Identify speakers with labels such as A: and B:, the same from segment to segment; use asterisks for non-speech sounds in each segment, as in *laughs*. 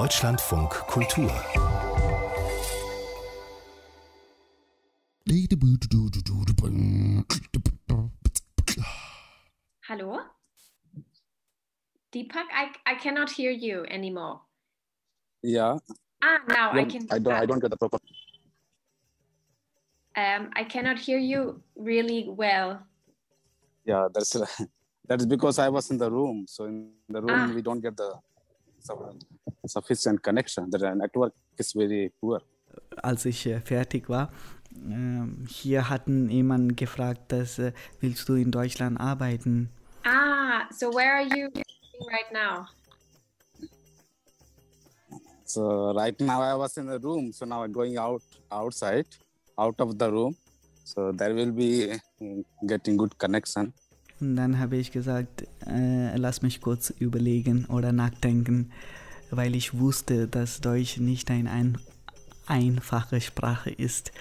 A: Deutschlandfunk Kultur.
B: Hallo? Deepak, I, I cannot hear you anymore.
C: Yeah.
B: Ah, now I
C: Don't-
B: can.
C: I don't. I don't get the proper.
B: Um, I cannot hear you really well.
C: Yeah, that's *laughs* that's because I was in the room. So in the room
B: Ah.
C: we don't get the su- sufficient connection. The network is very poor.
D: als ich äh, fertig war, ähm, hier hatten jemand gefragt, dass, äh, willst du in Deutschland arbeiten?
B: Ah, so where are you right now?
C: So right now I was in the room. So now I'm going out outside, out of the room. So there will be mm, getting good connection.
D: Und dann habe ich gesagt, äh, lass mich kurz überlegen oder nachdenken, weil ich wusste, dass Deutsch nicht ein, ein einfache Sprache ist.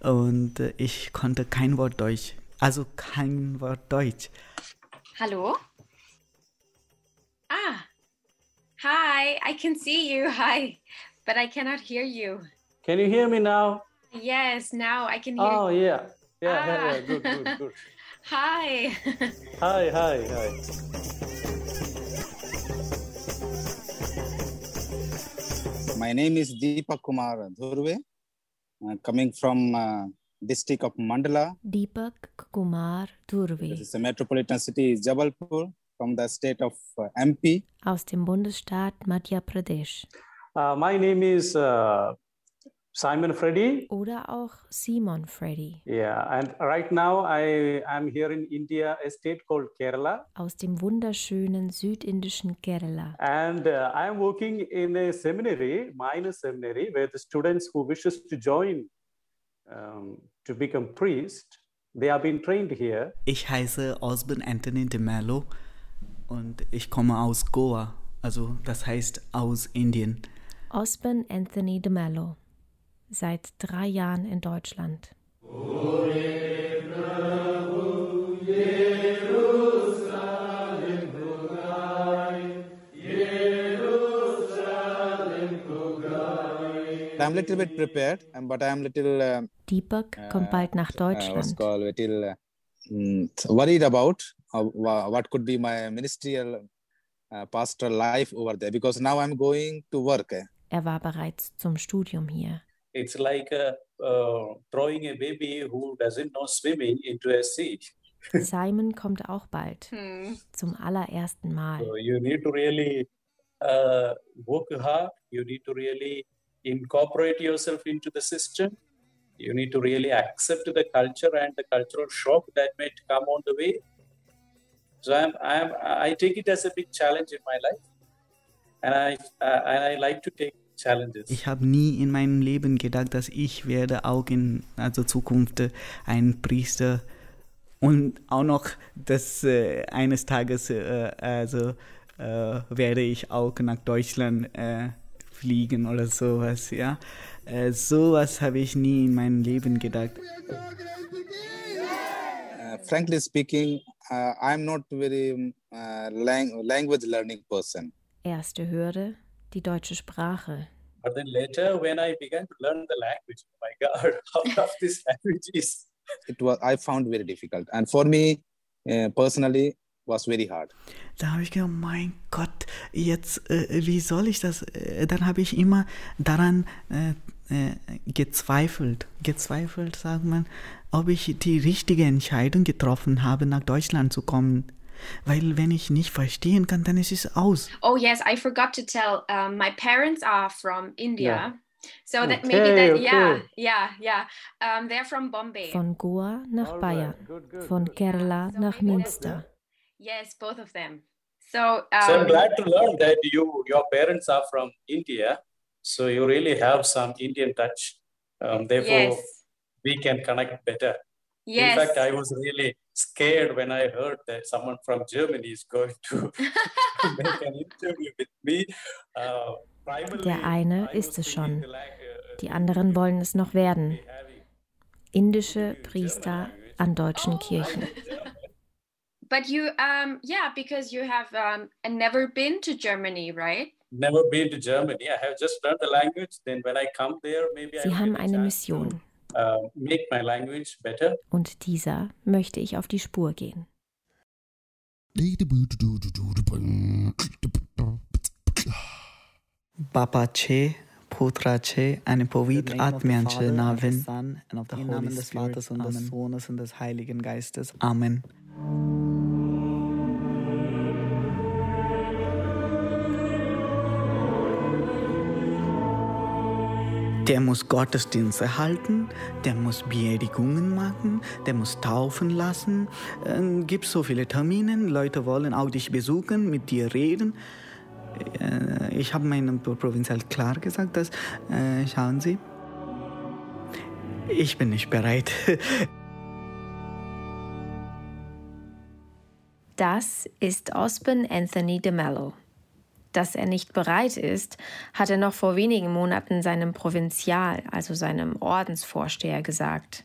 D: Und äh, ich konnte kein Wort Deutsch, also kein Wort Deutsch.
B: Hallo? Ah, hi, I can see you. Hi, but I cannot hear you.
E: Can you hear me now?
B: Yes, now I can hear
E: Oh
B: you.
E: yeah. Yeah, yeah,
B: Ah.
E: yeah. Good, good, good. *laughs*
B: Hi.
E: Hi, hi, hi.
C: My name is Deepak Kumar Dhurve, uh, coming from uh, district of Mandala.
F: Deepak Kumar Durve
C: This is a metropolitan city, is Jabalpur, from the state of uh, MP.
F: aus dem Bundesstaat Madhya Pradesh
E: Uh, my name is uh, Simon Freddy.
F: oder auch Simon Freddy
E: Yeah, and right now I am here in India, a state called Kerala,
F: aus dem wunderschönen südindischen Kerala.
E: and uh, I am working in a seminary, minor seminary, where the students who wishes to join um, to become priest, they have been trained here.
D: Ich heiße Osborne Anthony de Mello und ich komme aus Goa, also das heißt aus Indien.
F: Osborne Anthony de Mello, seit drei Jahren in Deutschland.
C: I'm little bit prepared, but I'm little uh,
F: Deepak kommt bald nach
C: uh,
F: Deutschland.
C: little uh, mm, worried about uh, wha- what could be my ministerial uh, pastoral life over there because now I'm going to work. eh.
F: Er war bereits zum Studium hier.
G: It's like uh, uh, throwing a baby who doesn't know swimming into a sea. *laughs*
F: Simon kommt auch bald,
B: Hmm.
F: zum allerersten Mal.
G: So you need to really uh, work hard. You need to really incorporate yourself into the system. You need to really accept the culture and the cultural shock that might come on the way. So I'm, I'm, I take it as a big challenge in my life, and I, I, and I like to take challenges.
D: Ich habe nie in meinem Leben gedacht, dass ich werde auch in also Zukunft äh, ein Priester und auch noch dass äh, eines Tages äh, also äh, werde ich auch nach Deutschland äh, fliegen oder sowas, ja. Äh, sowas habe ich nie in meinem Leben gedacht.
C: Uh, frankly speaking, uh, I'm not very uh, lang- language learning person.
F: Erste Hürde, die deutsche Sprache.
G: But then later, when I began to learn the language, oh my God, *laughs* how tough this language is.
C: It was I found very difficult, and for me uh, personally was very hard.
D: Da habe ich gedacht, mein Gott, jetzt, äh, wie soll ich das? Äh, dann habe ich immer daran äh, äh, gezweifelt, gezweifelt, sagt man, ob ich die richtige Entscheidung getroffen habe, nach Deutschland zu kommen. Weil wenn ich nicht verstehen kann, dann ist es aus.
B: Oh yes, I forgot to tell. Um, my parents are from India,
E: Yeah.
B: so that maybe
E: Okay,
B: that yeah,
E: okay.
B: yeah, yeah. Um, they're from Bombay.
F: Von Goa nach
E: All
F: Bayern,
E: right, good, good.
F: von Kerala
B: So
F: nach
B: maybe
F: Münster.
B: yes, both of them. So,
G: So I'm
B: um,
G: glad to learn that you your parents are from India, so you really have some Indian touch. Um, therefore,
B: yes,
G: we can connect better.
B: yes.
G: In fact, I was really scared when I heard that someone from Germany is going to *laughs* make an interview with me. Uh,
F: Der eine ist
G: was
F: es schon.
G: like, uh,
F: Die anderen wollen es noch werden. Indische Priester an deutschen Kirchen. *laughs*
B: But you, um, yeah, because you have um, never been to Germany, right?
G: never been to Germany. I have just learned the language. Then when I come there, maybe
F: Sie
G: I
F: haben eine Mission.
G: Uh, make my language better.
F: Und dieser möchte ich auf die Spur gehen.
D: Bapace, Putrace, eine pavitra Atmianche Navin, im Namen des Vaters und des Sohnes und des Heiligen Geistes. Amen. Der muss Gottesdienste halten, der muss Beerdigungen machen, der muss taufen lassen. Äh, gibt so viele Termine, Leute wollen auch dich besuchen, mit dir reden. Äh, ich habe meinem Provinzial klar gesagt, dass, äh, schauen Sie, ich bin nicht bereit. *laughs*
F: Das ist Osben Anthony de Mello. Dass er nicht bereit ist, hat er noch vor wenigen Monaten seinem Provinzial, also seinem Ordensvorsteher, gesagt.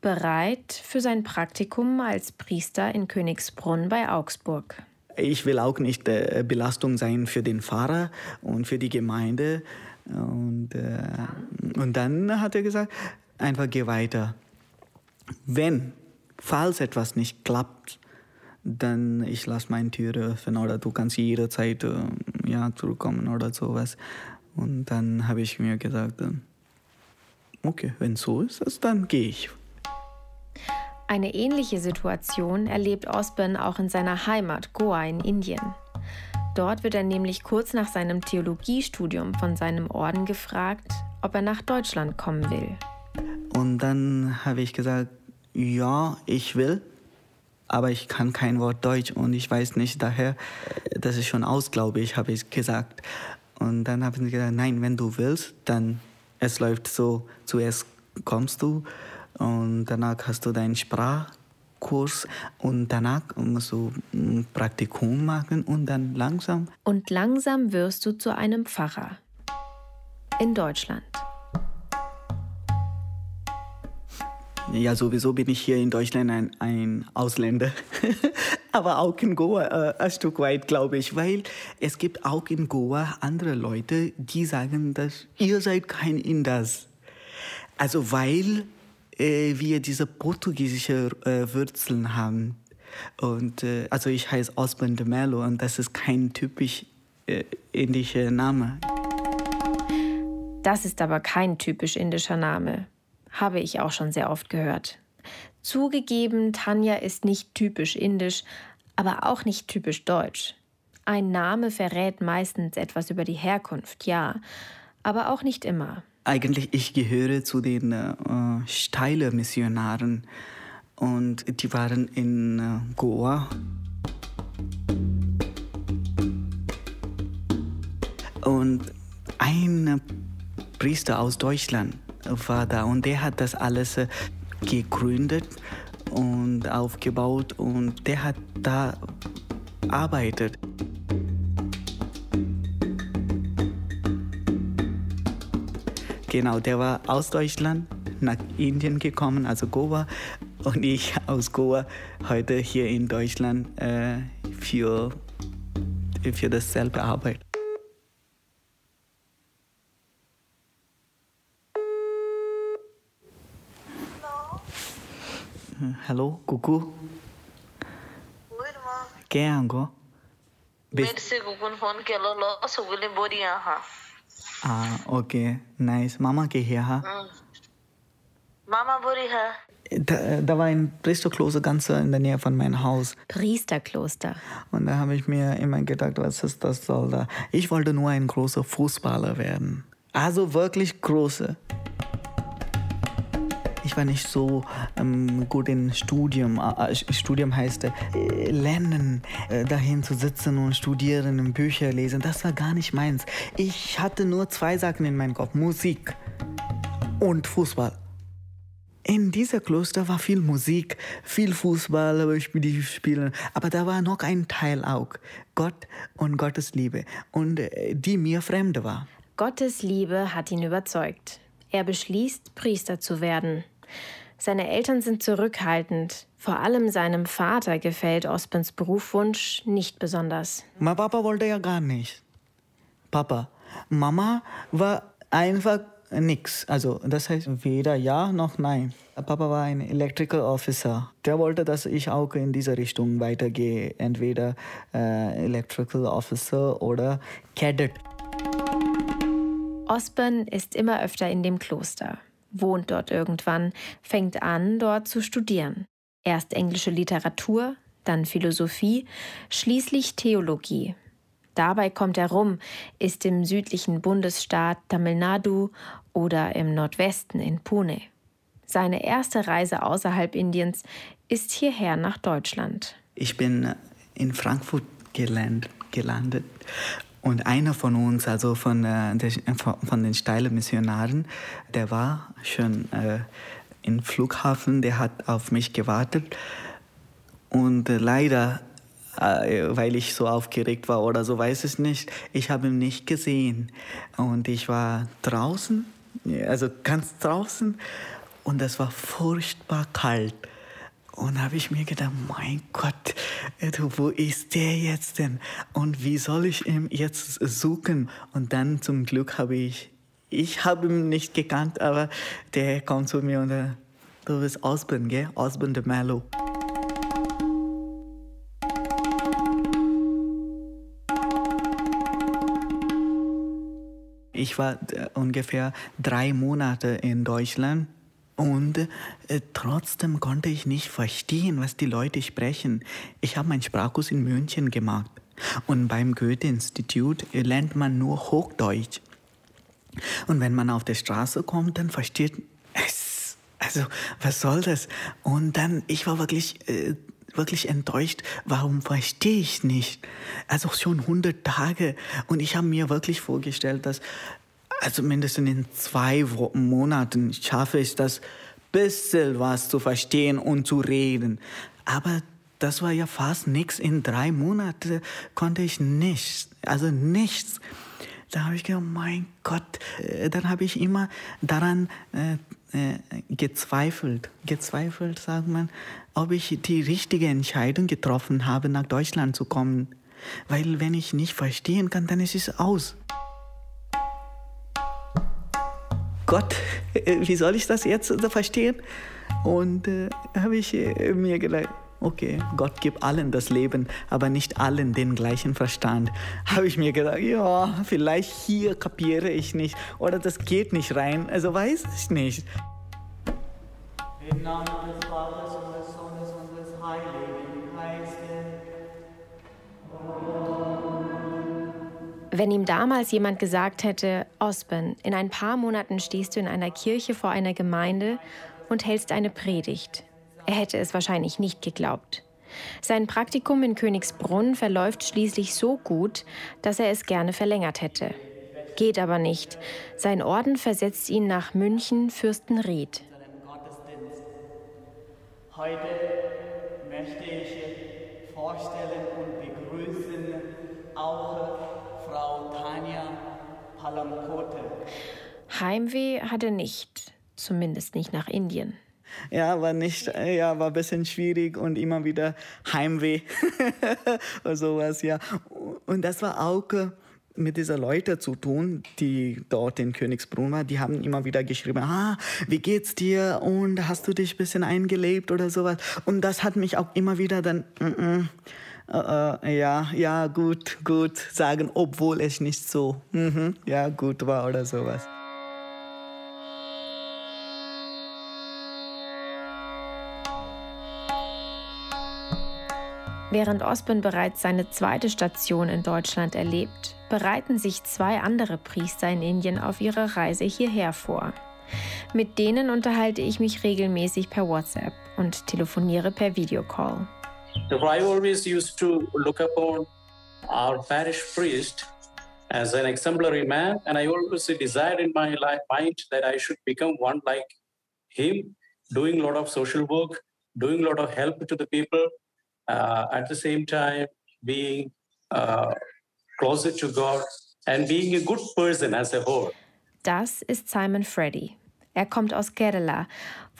F: Bereit für sein Praktikum als Priester in Königsbrunn bei Augsburg.
D: Ich will auch nicht äh, Belastung sein für den Pfarrer und für die Gemeinde. Und, äh, und dann hat er gesagt, einfach geh weiter. Wenn, falls etwas nicht klappt, dann ich lasse meine Türe öffnen oder du kannst jederzeit äh, ja, zurückkommen oder sowas. Und dann habe ich mir gesagt, äh, okay, wenn so ist, dann gehe ich.
F: Eine ähnliche Situation erlebt Osborn auch in seiner Heimat Goa in Indien. Dort wird er nämlich kurz nach seinem Theologiestudium von seinem Orden gefragt, ob er nach Deutschland kommen will.
D: Und dann habe ich gesagt, ja, ich will, aber ich kann kein Wort Deutsch und ich weiß nicht, daher, das ist schon aus, glaube ich, habe ich gesagt. Und dann haben sie gesagt, nein, wenn du willst, dann es läuft so, zuerst kommst du und danach hast du deinen Sprachkurs und danach musst du ein Praktikum machen und dann langsam.
F: Und langsam wirst du zu einem Pfarrer. In Deutschland.
D: Ja, sowieso bin ich hier in Deutschland ein, ein Ausländer. *laughs* Aber auch in Goa äh, ein Stück weit, glaube ich, weil es gibt auch in Goa andere Leute, die sagen, dass ihr seid kein Inders. Also weil äh, wir diese portugiesische äh, Wurzeln haben. Und äh, also ich heiße Osman de Mello und das ist kein typisch äh, indischer Name.
F: Das ist aber kein typisch indischer Name habe ich auch schon sehr oft gehört. Zugegeben, Tanja ist nicht typisch indisch, aber auch nicht typisch deutsch. Ein Name verrät meistens etwas über die Herkunft, ja, aber auch nicht immer.
D: Eigentlich, ich gehöre zu den äh, Steiler Missionaren und die waren in äh, Goa. Und ein Priester aus Deutschland war und der hat das alles äh, gegründet und aufgebaut und der hat da arbeitet. Genau, der war aus Deutschland nach Indien gekommen, also Goa, und ich aus Goa heute hier in Deutschland äh, für, für dasselbe Arbeit. Hello Kuku क्या है हमको
A: मेरे से cocoon phone केलो लो सुगुले बोरी हा
D: Ah, okay, nice. Mama geh hier, ha?
A: Mama बोरी हा
D: Da, da war ein Priesterkloster ganz in der Nähe von meinem Haus.
F: Priesterkloster.
D: Und da habe ich mir immer gedacht, was ist das soll da? Ich wollte nur ein großer Fußballer werden. Also wirklich große. Ich war nicht so ähm, gut in Studium. Äh, Studium heißt äh, lernen, äh, dahin zu sitzen und studieren und Bücher lesen. Das war gar nicht meins. Ich hatte nur zwei Sachen in meinem Kopf: Musik und Fußball. In dieser Kloster war viel Musik, viel Fußball, aber ich die spielen. Aber da war noch ein Teil auch: Gott und Gottes Liebe und äh, die mir fremd war.
F: Gottes Liebe hat ihn überzeugt. Er beschließt, Priester zu werden. Seine Eltern sind zurückhaltend. Vor allem seinem Vater gefällt Ospens Berufswunsch nicht besonders.
D: Mein Papa wollte ja gar nicht. Papa. Mama war einfach nix. Also das heißt weder ja noch nein. Papa war ein Electrical Officer. Der wollte, dass ich auch in diese Richtung weitergehe. Entweder äh, Electrical Officer oder Cadet.
F: Osborn ist immer öfter in dem Kloster, wohnt dort irgendwann, fängt an, dort zu studieren. Erst englische Literatur, dann Philosophie, schließlich Theologie. Dabei kommt er rum, ist im südlichen Bundesstaat Tamil Nadu oder im Nordwesten in Pune. Seine erste Reise außerhalb Indiens ist hierher nach Deutschland.
D: Ich bin in Frankfurt gelandet und einer von uns, also von, äh, der, von den steilen Missionaren, der war schon äh, im Flughafen, der hat auf mich gewartet. Und äh, leider, äh, weil ich so aufgeregt war oder so, weiß ich nicht, ich habe ihn nicht gesehen. Und ich war draußen, also ganz draußen, und es war furchtbar kalt. Und habe ich mir gedacht, mein Gott, wo ist der jetzt denn? Und wie soll ich ihn jetzt suchen? Und dann zum Glück habe ich, ich habe ihn nicht gekannt, aber der kommt zu mir und du bist Osborne, gell? Osborne de Mello. Ich war äh, ungefähr drei Monate in Deutschland und äh, trotzdem konnte ich nicht verstehen, was die Leute sprechen. Ich habe meinen Sprachkurs in München gemacht. Und beim Goethe-Institut lernt man nur Hochdeutsch. Und wenn man auf der Straße kommt, dann versteht es. Also, was soll das? Und dann, ich war wirklich, äh, wirklich enttäuscht. Warum verstehe ich nicht? Also schon 100 Tage. Und ich habe mir wirklich vorgestellt, dass also mindestens in zwei Monaten schaffe ich das, bisschen was zu verstehen und zu reden. Aber das war ja fast nichts. In drei Monaten konnte ich nichts, also nichts. Da habe ich gedacht, mein Gott, äh, dann habe ich immer daran äh, äh, gezweifelt, gezweifelt, sagt man, ob ich die richtige Entscheidung getroffen habe, nach Deutschland zu kommen. Weil wenn ich nicht verstehen kann, dann ist es aus. Gott, äh, wie soll ich das jetzt verstehen? Und äh, habe ich äh, mir gedacht, okay, Gott gibt allen das Leben, aber nicht allen den gleichen Verstand. Habe ich mir gedacht, ja, vielleicht hier kapiere ich nicht oder das geht nicht rein, also weiß ich nicht. Im Namen des Vaters und des Sohnes und des Heiligen Geistes.
F: Wenn ihm damals jemand gesagt hätte, Osben, in ein paar Monaten stehst du in einer Kirche vor einer Gemeinde und hältst eine Predigt, er hätte es wahrscheinlich nicht geglaubt. Sein Praktikum in Königsbrunn verläuft schließlich so gut, dass er es gerne verlängert hätte. Geht aber nicht. Sein Orden versetzt ihn nach München Fürstenried.
D: Heute möchte ich vorstellen und begrüßen auch Frau Tanja Palamkote.
F: Heimweh hat er nicht, zumindest nicht nach Indien.
D: Ja, war nicht, ja, war ein bisschen schwierig und immer wieder Heimweh *laughs* und sowas, ja. Und das war auch äh, mit dieser Leute zu tun, die dort in Königsbrunn waren, die haben immer wieder geschrieben, ah, wie geht's dir und hast du dich ein bisschen eingelebt oder sowas. Und das hat mich auch immer wieder dann, mm -mm, Uh, ja, ja, gut, gut sagen, obwohl es nicht so, mhm, ja, gut war oder sowas.
F: Während Osborn bereits seine zweite Station in Deutschland erlebt, bereiten sich zwei andere Priester in Indien auf ihre Reise hierher vor. Mit denen unterhalte ich mich regelmäßig per WhatsApp und telefoniere per Videocall.
G: So I always used to look upon our parish priest as an exemplary man, and I always desired in my life, mind that I should become one like him, doing a lot of social work, doing a lot of help to the people, uh, at the same time being uh, closer to God and being a good person as a whole.
F: Das ist Simon Freddy. Er kommt aus Kerala,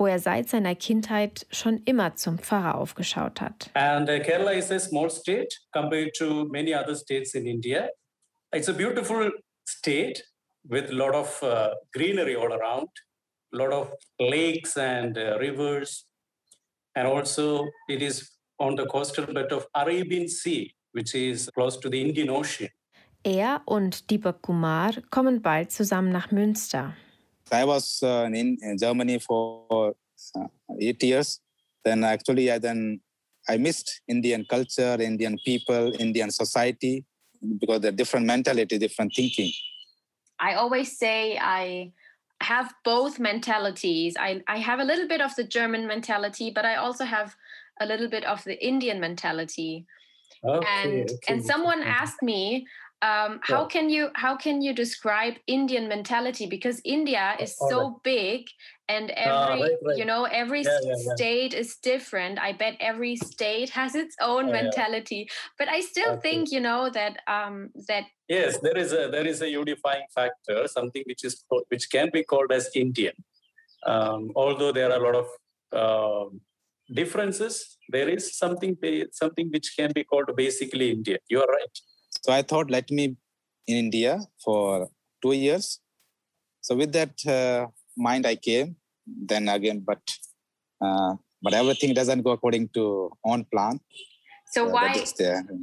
F: wo er seit seiner Kindheit schon immer zum Pfarrer aufgeschaut hat.
G: And uh, Kerala is a small state compared to many other states in India. It's a beautiful state with a lot of uh, greenery all around, a lot of lakes and uh, rivers, and also it is on the coastal belt of Arabian Sea, which is close to the Indian Ocean.
F: Er und Deepak Kumar kommen bald zusammen nach Münster.
C: I was uh, in, in Germany for uh, eight years. Then actually, I then I missed Indian culture, Indian people, Indian society because they're different mentality, different thinking.
B: I always say I have both mentalities. I, I have a little bit of the German mentality, but I also have a little bit of the Indian mentality.
G: Okay,
B: and
G: okay.
B: and someone asked me um, how
G: Yeah.
B: can you how can you describe Indian mentality because India is so big and
G: Ah,
B: every
G: right, right.
B: you know every
G: Yeah, yeah,
B: state is different. I bet every state has its own
G: yeah.
B: mentality, but I still think you know that um, that
G: Yes, there is a there is a unifying factor, something which is which can be called as Indian. Um, although there are a lot of um differences, there is something something which can be called basically Indian. You are right.
C: So I thought, let me in India for two years. So with that uh, mind, I came. Then again, but uh, but everything doesn't go according to on plan.
B: so
C: Uh,
B: why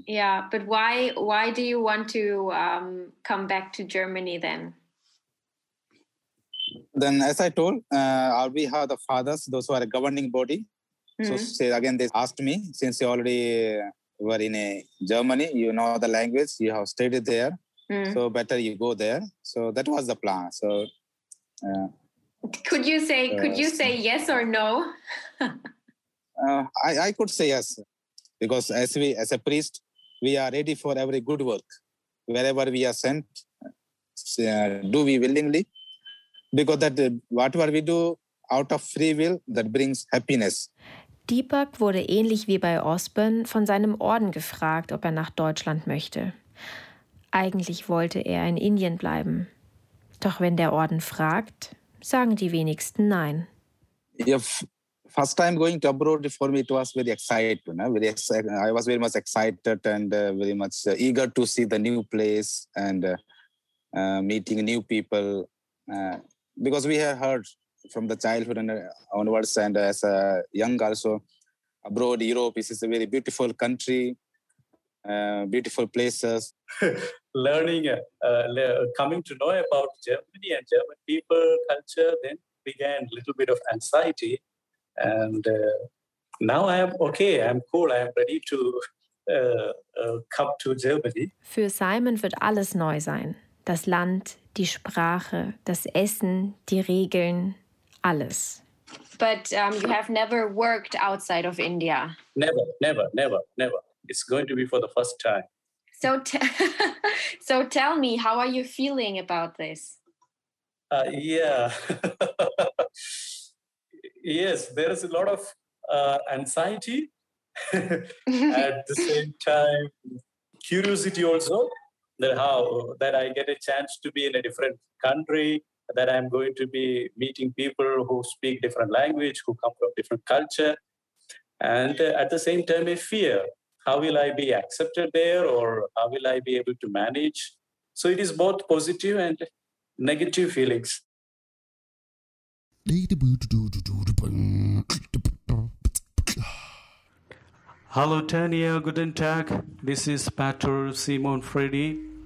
B: yeah but why why do you want to um, come back to Germany then?
C: Then, as I told, uh, we have the fathers, those who are a governing body. So
B: Mhm.
C: say again, they asked me since you already were in a Germany, you know the language, you have studied there,
B: Mm.
C: so better you go there. So that was the plan. So uh,
B: Could you say could you say yes or no? *laughs*
C: uh, I, I could say yes, because as we as a priest, we are ready for every good work. Wherever we are sent, uh, do we willingly? Because that uh, whatever we do out of free will, that brings happiness.
F: Deepak wurde ähnlich wie bei Osborn von seinem Orden gefragt, ob er nach Deutschland möchte. Eigentlich wollte er in Indien bleiben. Doch wenn der Orden fragt, sagen die wenigsten Nein.
C: if first time going to abroad for me it was very know, very excited i was very much excited and uh, very much uh, eager to see the new place and uh, meeting new people because we have heard from the childhood and uh, onwards and as a young also abroad europe is is a very beautiful country uh, beautiful places *laughs*
G: Learning, uh, uh, le- coming to know about Germany and German people, culture, then began a little bit of anxiety, and uh, now I am okay. I'm cool. I am ready to uh, uh, come to Germany.
F: Für Simon wird alles neu sein. Das Land, die Sprache, das Essen, die Regeln, alles.
B: But um, you have never worked outside of India.
G: Never, never, never, never. It's going to be for the first time.
B: So, t- *laughs* so tell me, how are you feeling about this?
G: Uh, yeah. *laughs* yes, there is a lot of uh, anxiety. *laughs* At the same time, curiosity also that how that I get a chance to be in a different country, that I'm going to be meeting people who speak different language, who come from different culture, and uh, at the same time a fear. How will I be accepted there, or how will I be able to manage? So it is both positive and negative feelings.
H: Hallo Tania. guten Tag. This is Pater Simon Freddy.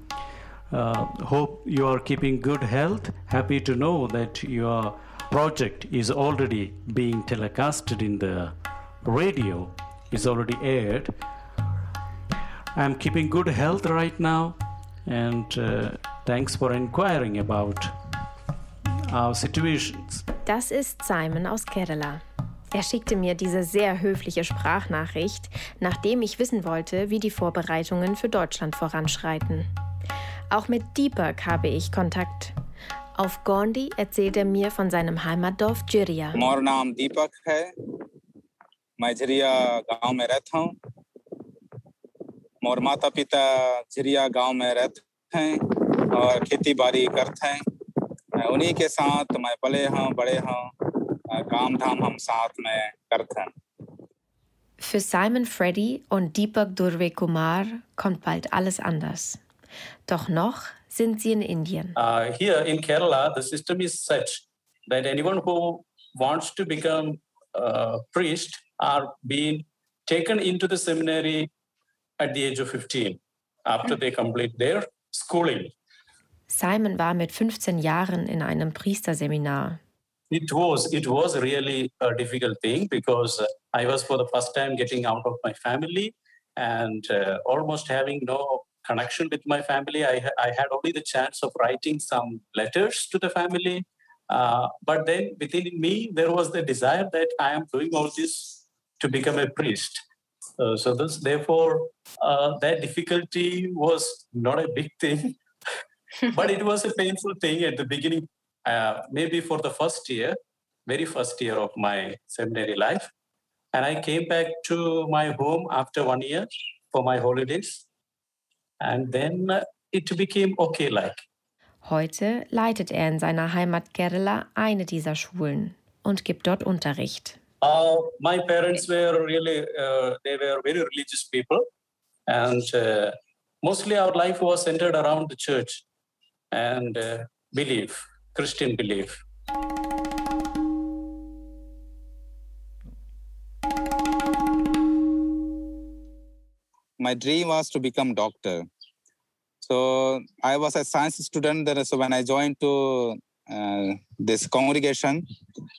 H: Uh, hope you are keeping good health. Happy to know that your project is already being telecasted in the radio, is already aired. I'm keeping good health right now, and uh, thanks for inquiring about our situations.
F: Das ist Simon aus Kerala. Er schickte mir diese sehr höfliche Sprachnachricht, nachdem ich wissen wollte, wie die Vorbereitungen für Deutschland voranschreiten. Auch mit Deepak habe ich Kontakt. Auf Gondi erzählt er mir von seinem Heimatdorf Jiria.
C: हमारा नाम दीपक है मैं झरिया गांव में रहता हूँ और माता पिता झरिया गांव में रहते हैं और खेती बाड़ी करते हैं उन्हीं के साथ मैं पले हूँ बड़े हूँ काम धाम हम साथ में करते हैं
F: Für Simon Freddy und Deepak Durve Kumar kommt bald alles anders. Doch noch sind sie in Indien.
G: Uh, here in Kerala, the system is such that anyone who wants to become a priest are being taken into the seminary at the age of 15 after they complete their schooling.
F: Simon war mit 15 Jahren in einem Priesterseminar.
G: It was it was really a difficult thing because I was for the first time getting out of my family and uh, almost having no connection with my family. I, I had only the chance of writing some letters to the family. Uh, but then within me, there was the desire that I am doing all this to become a priest. Uh, so this, therefore, uh, that difficulty was not a big thing, *laughs* but it was a painful thing at the beginning. Uh, maybe for the first year, very first year of my seminary life, and I came back to my home after one year for my holidays. And then it became okay like.
F: Heute leitet er in seiner Heimat Kerala eine dieser Schulen und gibt dort Unterricht.
G: Uh, my parents were really, uh, they were very religious people. And uh, mostly our life was centered around the church and uh, belief, Christian belief.
C: My dream was to become doctor. So I was a science student. Then, so when I joined to uh, this congregation,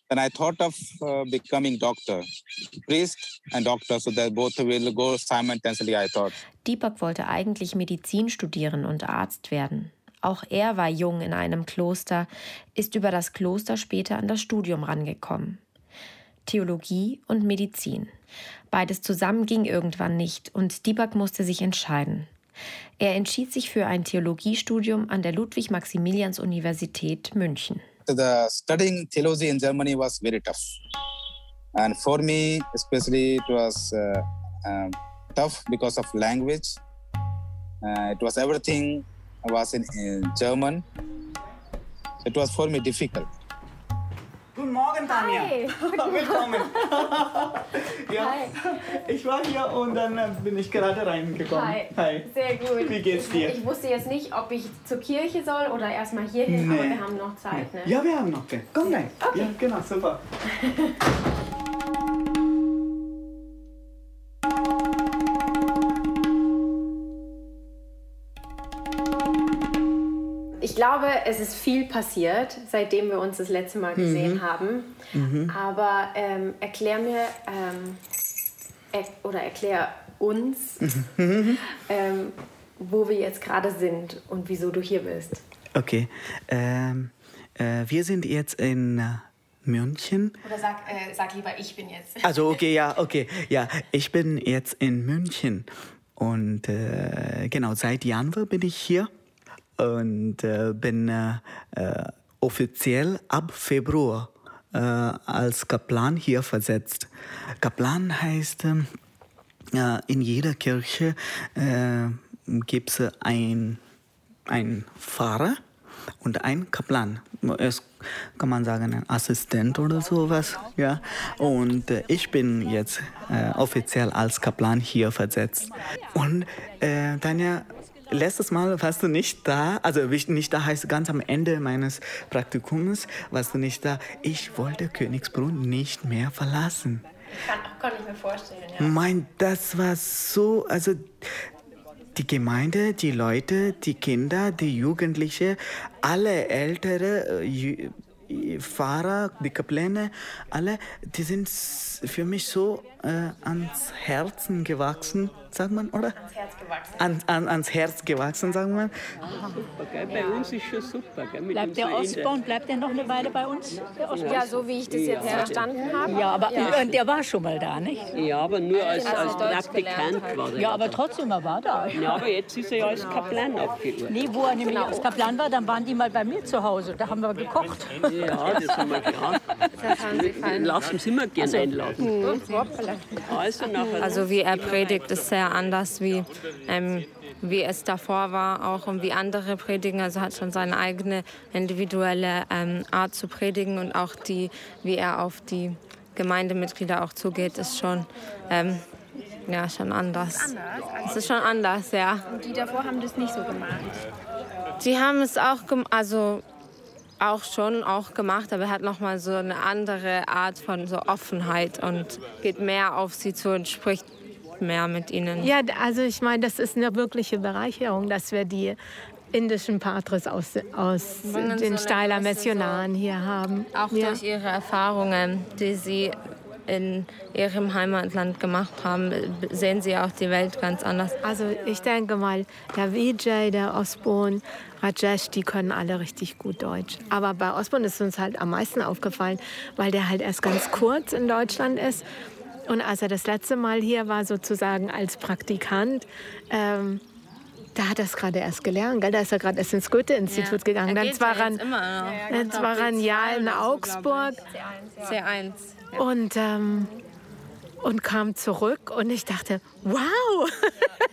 C: then I thought of uh, becoming doctor, priest and doctor, so that both will go simultaneously. I thought.
F: Deepak wollte eigentlich Medizin studieren und Arzt werden. Auch er war jung in einem Kloster, ist über das Kloster später an das Studium rangekommen. Theologie und Medizin. Beides zusammen ging irgendwann nicht und Deepak musste sich entscheiden. Er entschied sich für ein Theologiestudium an der Ludwig-Maximilians-Universität München.
C: The studying theology in Germany was very tough. And for me, especially, it was uh, uh, tough because of language. Uh, it was everything was in, in German. It was for me difficult.
D: Guten Morgen, Tanja.
F: Hi. *laughs*
D: Willkommen. *laughs* ja,
F: Hi.
D: ich war hier und dann äh, bin ich gerade reingekommen.
B: Hi.
D: Hi.
B: Sehr gut.
D: Wie geht's dir?
B: Ich wusste jetzt nicht, ob ich zur Kirche soll oder erstmal hier hin, aber
D: Nee.
B: wir haben noch Zeit, ne?
D: Ja, wir haben noch Zeit. Komm rein.
B: Okay.
D: Ja, genau, super. *laughs*
B: glaube, es ist viel passiert, seitdem wir uns das letzte Mal gesehen
D: Mhm.
B: haben. Aber ähm, erklär mir ähm, er, oder erklär uns,
D: Mhm. *laughs*
B: ähm, wo wir jetzt gerade sind und wieso du hier bist.
D: Okay. Ähm, äh, wir sind jetzt in äh, München.
B: Oder sag, äh, sag lieber, ich bin jetzt.
D: Also okay, ja, *laughs* okay, ja, ich bin jetzt in München und äh, genau seit Januar bin ich hier und äh, bin äh, äh, offiziell ab Februar äh, als Kaplan hier versetzt. Kaplan heißt ähm, äh, in jeder Kirche äh, gibt es ein ein Pfarrer und ein Kaplan. Es kann man sagen, ein Assistent oder sowas. Ja. Und äh, ich bin jetzt äh, offiziell als Kaplan hier versetzt. Und äh, Tanja, letztes Mal warst du nicht da, also nicht nicht da heißt ganz am Ende meines Praktikums, warst du nicht da. Ich wollte Königsbrunn nicht mehr verlassen.
B: Kann, kann ich mir vorstellen, ja.
D: Mein, das war so, also die Gemeinde, die Leute, die Kinder, die Jugendliche, alle ältere äh, äh, Fahrer, die Kapläne, alle, die sind für mich so äh, ans Herzen gewachsen, sagt man, oder?
B: Ans Herz gewachsen.
D: An, an, ans Herz gewachsen, sagen wir.
I: Bei uns ist schon super. Gell? Mit
J: Bleibt der Ostborn, bleibt der noch eine Weile bei uns?
B: Ja, so wie ich das jetzt verstanden habe.
J: Ja, aber äh, der war schon mal da, nicht?
I: Ja, aber nur als,
B: Als
I: Praktikant war der.
J: Ja, aber trotzdem, er war da.
I: Ja, aber jetzt ist er ja als Kaplan abgeordnet.
J: Nee, wo er nämlich als Kaplan war, dann waren die mal bei mir zu Hause. Da haben wir gekocht.
I: Ja, das haben wir klar. Lassen Sie immer gerne einladen. Also nachher.
K: Also wie er predigt, ist sehr anders, wie, ähm, wie es davor war, auch und wie andere predigen. Also hat schon seine eigene individuelle ähm, Art zu predigen und auch die, wie er auf die Gemeindemitglieder auch zugeht, ist schon ähm, Ja, schon anders. Es ist, anders? es ist schon anders, ja.
F: Und die davor haben das nicht so gemacht?
K: Die haben es auch, also auch schon auch gemacht, aber er hat noch mal so eine andere Art von so Offenheit und geht mehr auf sie zu und spricht mehr mit ihnen.
L: Ja, also ich meine, das ist eine wirkliche Bereicherung, dass wir die indischen Patres aus, aus den so Steiler Missionaren hier haben.
K: Auch ja. durch ihre Erfahrungen, die sie in ihrem Heimatland gemacht haben, sehen sie auch die Welt ganz anders.
L: Also ich denke mal, der Vijay, der Osborne, Rajesh, die können alle richtig gut Deutsch. Aber bei Osborne ist uns halt am meisten aufgefallen, weil der halt erst ganz kurz in Deutschland ist. Und als er das letzte Mal hier war, sozusagen als Praktikant, ähm, da hat er es gerade erst gelernt, gell? da ist er gerade erst ins Goethe-Institut ja. gegangen. Dann war er, dann war er ein Jahr in Augsburg.
K: C1.
L: Und, ähm, und kam zurück und ich dachte, wow,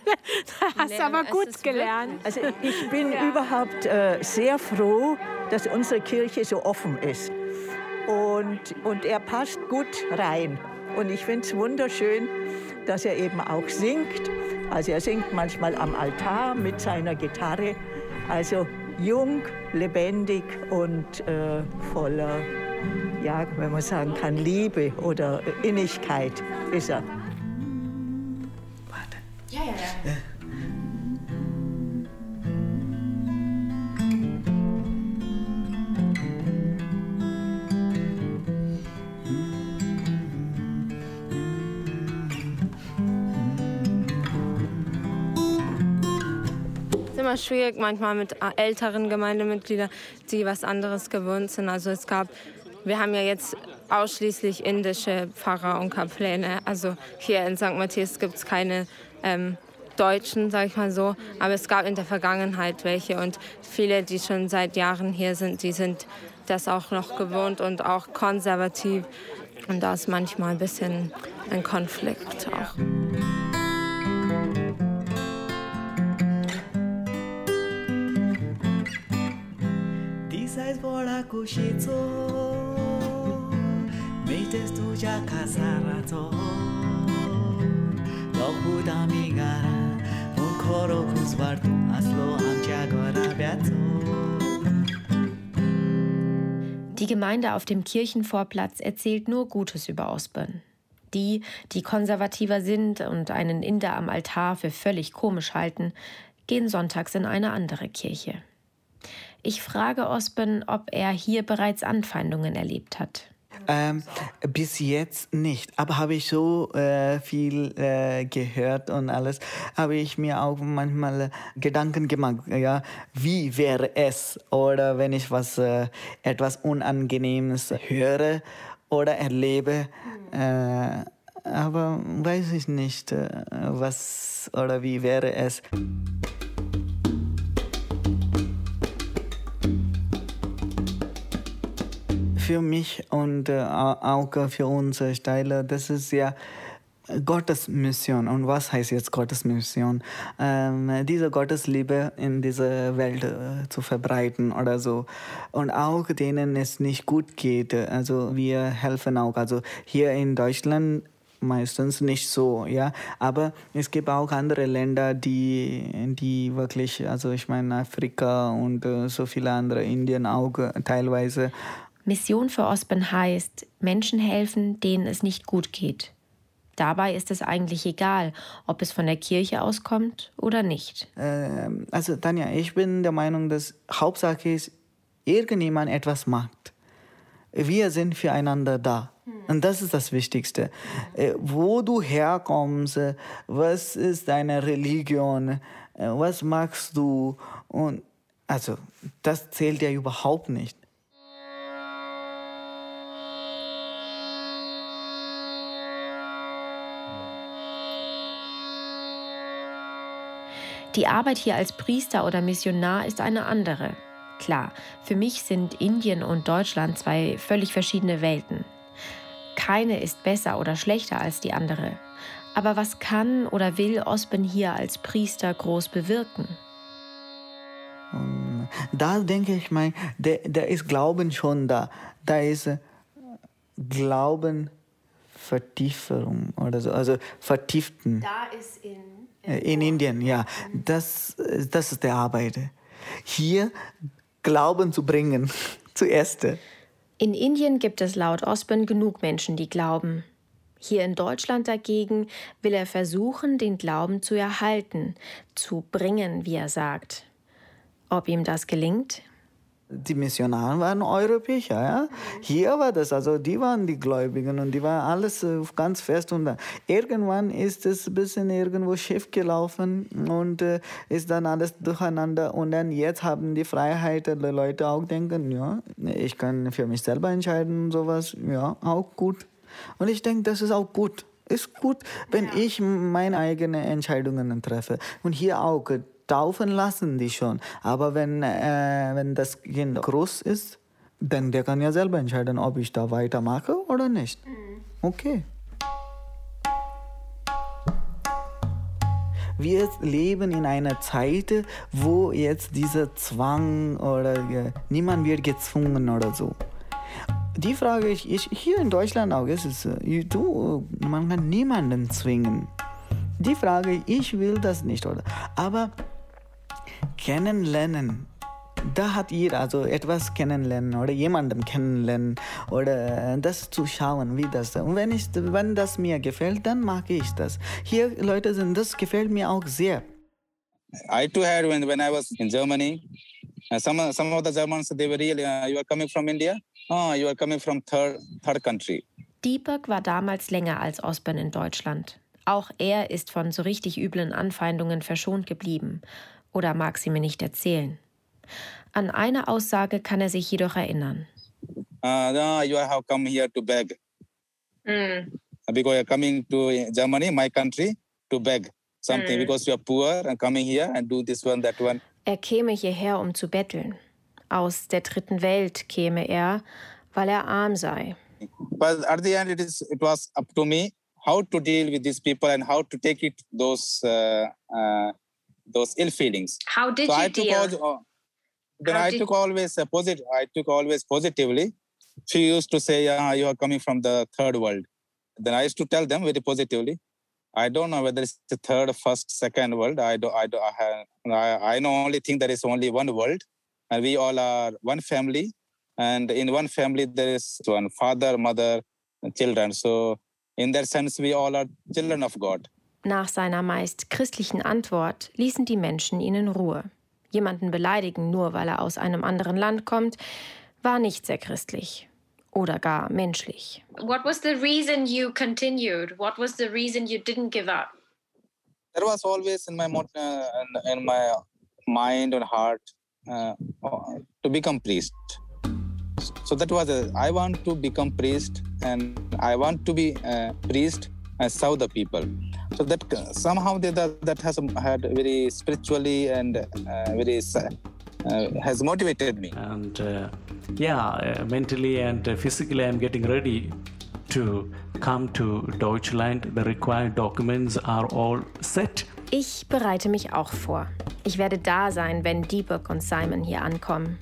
L: da *laughs* hast du aber gut gelernt.
J: Also ich bin ja. überhaupt äh, sehr froh, dass unsere Kirche so offen ist. Und, und er passt gut rein. Und ich finde es wunderschön, dass er eben auch singt. Also er singt manchmal am Altar mit seiner Gitarre. Also jung, lebendig und äh, voller ja, wenn man sagen kann, Liebe oder Innigkeit ist er.
B: Warte. Ja, ja, ja.
K: immer schwierig manchmal mit älteren Gemeindemitgliedern, die was anderes gewohnt sind. Also es gab wir haben ja jetzt ausschließlich indische Pfarrer und Kapläne. Also hier in St. Matthias gibt es keine ähm, Deutschen, sage ich mal so. Aber es gab in der Vergangenheit welche. Und viele, die schon seit Jahren hier sind, die sind das auch noch gewohnt und auch konservativ. Und da ist manchmal ein bisschen ein Konflikt auch.
D: Dieses Bola Cuchito Meites tuya kasarato Lokuda migara Un coro kuzvartu Aslo amtia gorabiato
F: die Gemeinde auf dem Kirchenvorplatz erzählt nur Gutes über Osborn. Die, die konservativer sind und einen Inder am Altar für völlig komisch halten, gehen sonntags in eine andere Kirche. Ich frage Osborn, ob er hier bereits Anfeindungen erlebt hat.
D: Ähm, bis jetzt nicht, aber habe ich so äh, viel äh, gehört und alles, habe ich mir auch manchmal äh, Gedanken gemacht, ja, wie wäre es oder wenn ich was äh, etwas Unangenehmes höre oder erlebe, äh, aber weiß ich nicht, äh, was oder wie wäre es. Für mich und äh, auch für unsere Steiler, das ist ja Gottes Mission. Und was heißt jetzt Gottes Mission? Ähm, diese Gottesliebe in dieser Welt äh, zu verbreiten oder so. Und auch denen es nicht gut geht. Also wir helfen auch. Also hier in Deutschland meistens nicht so, ja. Aber es gibt auch andere Länder, die, die wirklich, also ich meine Afrika und äh, so viele andere, Indien auch äh, teilweise
F: Mission für Ospen heißt, Menschen helfen, denen es nicht gut geht. Dabei ist es eigentlich egal, ob es von der Kirche auskommt oder nicht.
D: Ähm, also Tanja, ich bin der Meinung, dass Hauptsache ist, irgendjemand etwas macht. Wir sind füreinander da. Hm. Und das ist das Wichtigste. Äh, wo du herkommst, was ist deine Religion, äh, was magst du? Und also, das zählt ja überhaupt nicht.
F: Die Arbeit hier als Priester oder Missionar ist eine andere. Klar, für mich sind Indien und Deutschland zwei völlig verschiedene Welten. Keine ist besser oder schlechter als die andere. Aber was kann oder will Osben hier als Priester groß bewirken?
D: Da denke ich mal, da ist Glauben schon da. Da ist Glauben Vertiefung oder so, also vertieften.
L: Da ist in.
D: In, in Indien, ja. Das, das ist der Arbeit. Hier Glauben zu bringen, *laughs* zuerst.
F: In Indien gibt es laut Osborne genug Menschen, die glauben. Hier in Deutschland dagegen will er versuchen, den Glauben zu erhalten, zu bringen, wie er sagt. Ob ihm das gelingt?
D: Die Missionare waren Europäer, ja. Hier war das, also die waren die Gläubigen und die waren alles äh, ganz fest und irgendwann ist es ein bisschen irgendwo schief gelaufen und äh, ist dann alles durcheinander und dann jetzt haben die Freiheit, die Leute auch denken, ja, ich kann für mich selber entscheiden und sowas, ja, auch gut. Und ich denke, das ist auch gut. Ist gut, wenn ja. ich meine eigenen Entscheidungen treffe. Und hier auch, taufen lassen die schon. Aber wenn, äh, wenn das Kind groß ist, dann der kann ja selber entscheiden, ob ich da weitermache oder nicht. Mhm. Okay. Wir leben in einer Zeit, wo jetzt dieser Zwang oder niemand wird gezwungen oder so. Die Frage ist, hier in Deutschland auch, es, äh, du, man kann niemanden zwingen. Die Frage, ich will das nicht, oder? Aber kennenlernen. Da hat jeder also etwas kennenlernen oder jemandem kennenlernen oder das zu schauen, wie das. Und wenn, ich, wenn das mir gefällt, dann mag ich das. Hier Leute sind, das gefällt mir auch sehr.
C: I too had when, when I was in Germany. Uh, some, some of the Germans, they were really, uh, you are coming from India? Oh, you are coming from third, third country.
F: Deepak war damals länger als Osborn in Deutschland. Auch er ist von so richtig üblen Anfeindungen verschont geblieben oder mag sie mir nicht erzählen. An eine Aussage kann er sich jedoch erinnern.
C: Uh, no, you have come here to beg. Mm. Because you're coming to Germany, my country, to beg something mm. because you are poor and coming here and do this one, that one.
F: Er käme hierher, um zu betteln. Aus der dritten Welt käme er, weil er arm sei.
C: But at the end, it, is, it was up to me how to deal with these people and how to take it those uh, uh, those ill feelings.
B: How did so you I deal?
C: All, uh, then How I took always a positive. I took always positively. She used to say, "Yeah, you are coming from the third world." Then I used to tell them very positively. I don't know whether it's the third, first, second world. I do. I do. I, have, I, I know only think there is only one world, and we all are one family. And in one family there is one father, mother, children. So in that sense, we all are children of God.
F: Nach seiner meist christlichen Antwort ließen die Menschen ihn in Ruhe. Jemanden beleidigen, nur weil er aus einem anderen Land kommt, war nicht sehr christlich oder gar menschlich.
B: What was the reason you continued? What was the reason you didn't give up?
C: There was always in my uh, in my mind and heart uh, to become priest. So that was a, I want to become priest and I want to be a priest and serve the people. so that uh, somehow that that has had very spiritually and uh, very uh, has motivated me.
H: And uh, yeah uh, mentally and uh, physically i'm getting ready to come to deutschland. The required documents are all set.
F: Ich bereite mich auch vor. Ich werde da sein wenn deepak und simon hier ankommen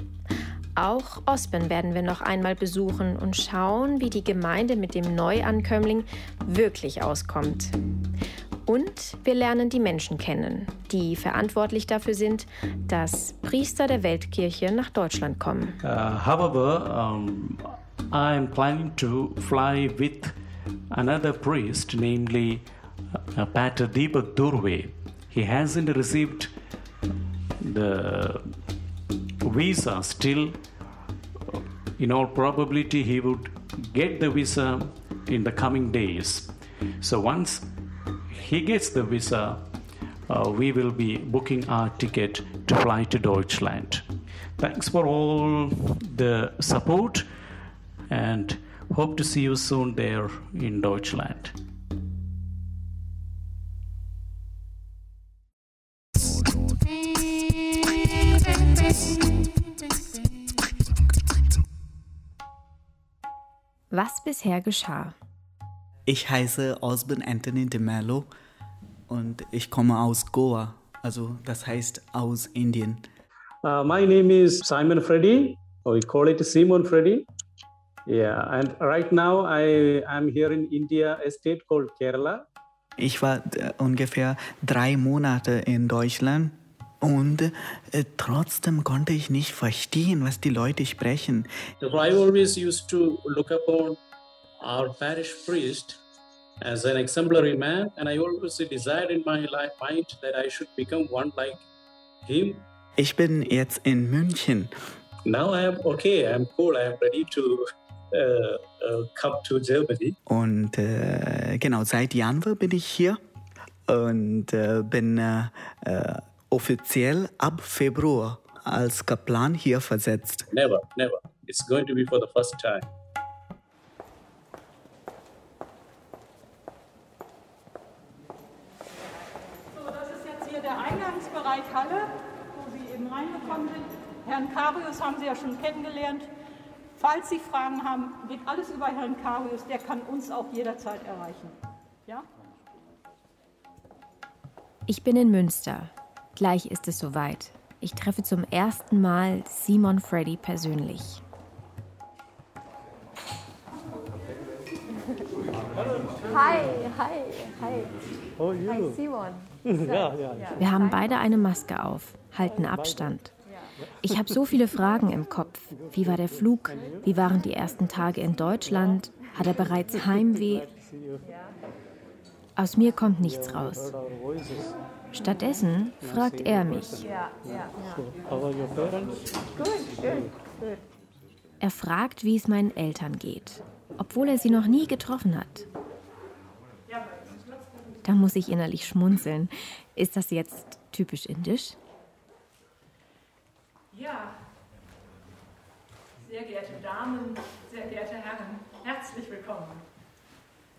F: auch Ospen werden wir noch einmal besuchen und schauen, wie die Gemeinde mit dem Neuankömmling wirklich auskommt. Und wir lernen die Menschen kennen, die verantwortlich dafür sind, dass Priester der Weltkirche nach Deutschland kommen.
H: Uh, however, um, I'm planning to fly with another priest, namely uh, Pater Deepak Durve. He hasn't received the visa still. In all probability, he would get the visa in the coming days. So once he gets the visa, uh, we will be booking our ticket to fly to Deutschland. Thanks for all the support and hope to see you soon there in Deutschland.
F: Was bisher geschah.
D: Ich heiße Osborne Anthony de Mello und ich komme aus Goa, also das heißt aus Indien.
E: Uh, my name is Simon Freddy, or we call it Simon Freddy. Yeah, and right now I am here in India, a state called Kerala.
D: Ich war äh, ungefähr drei Monate in Deutschland und äh, trotzdem konnte ich nicht verstehen, was die Leute sprechen.
G: So I always used to look upon our parish priest as an exemplary man, and I always desired in my life, mind that I should become one like him.
D: Ich bin jetzt in München.
G: Now I am okay, I am cool, I am ready to uh, uh, come to Germany.
D: Und äh, genau, seit Januar bin ich hier und äh, bin äh, äh, offiziell ab Februar als Kaplan hier versetzt.
G: Never, never. It's going to be for the first time.
M: So, das ist jetzt hier der Eingangsbereich Halle, wo Sie eben reingekommen sind. Herrn Karius haben Sie ja schon kennengelernt. Falls Sie Fragen haben, geht alles über Herrn Karius. Der kann uns auch jederzeit erreichen. Ja?
F: Ich bin in Münster. Gleich ist es soweit. Ich treffe zum ersten Mal Simon Freddy persönlich.
N: Hi, hi, hi.
E: Oh,
N: Hi, Simon. *laughs*
E: Ja, ja.
F: Wir haben beide eine Maske auf, halten Abstand. Ich habe so viele Fragen im Kopf. Wie war der Flug? Wie waren die ersten Tage in Deutschland? Hat er bereits Heimweh? Aus mir kommt nichts raus. Stattdessen fragt er mich. Er fragt, wie es meinen Eltern geht, obwohl er sie noch nie getroffen hat. Da muss ich innerlich schmunzeln. Ist das jetzt typisch indisch?
M: Ja. Sehr geehrte Damen, sehr geehrte Herren, herzlich willkommen.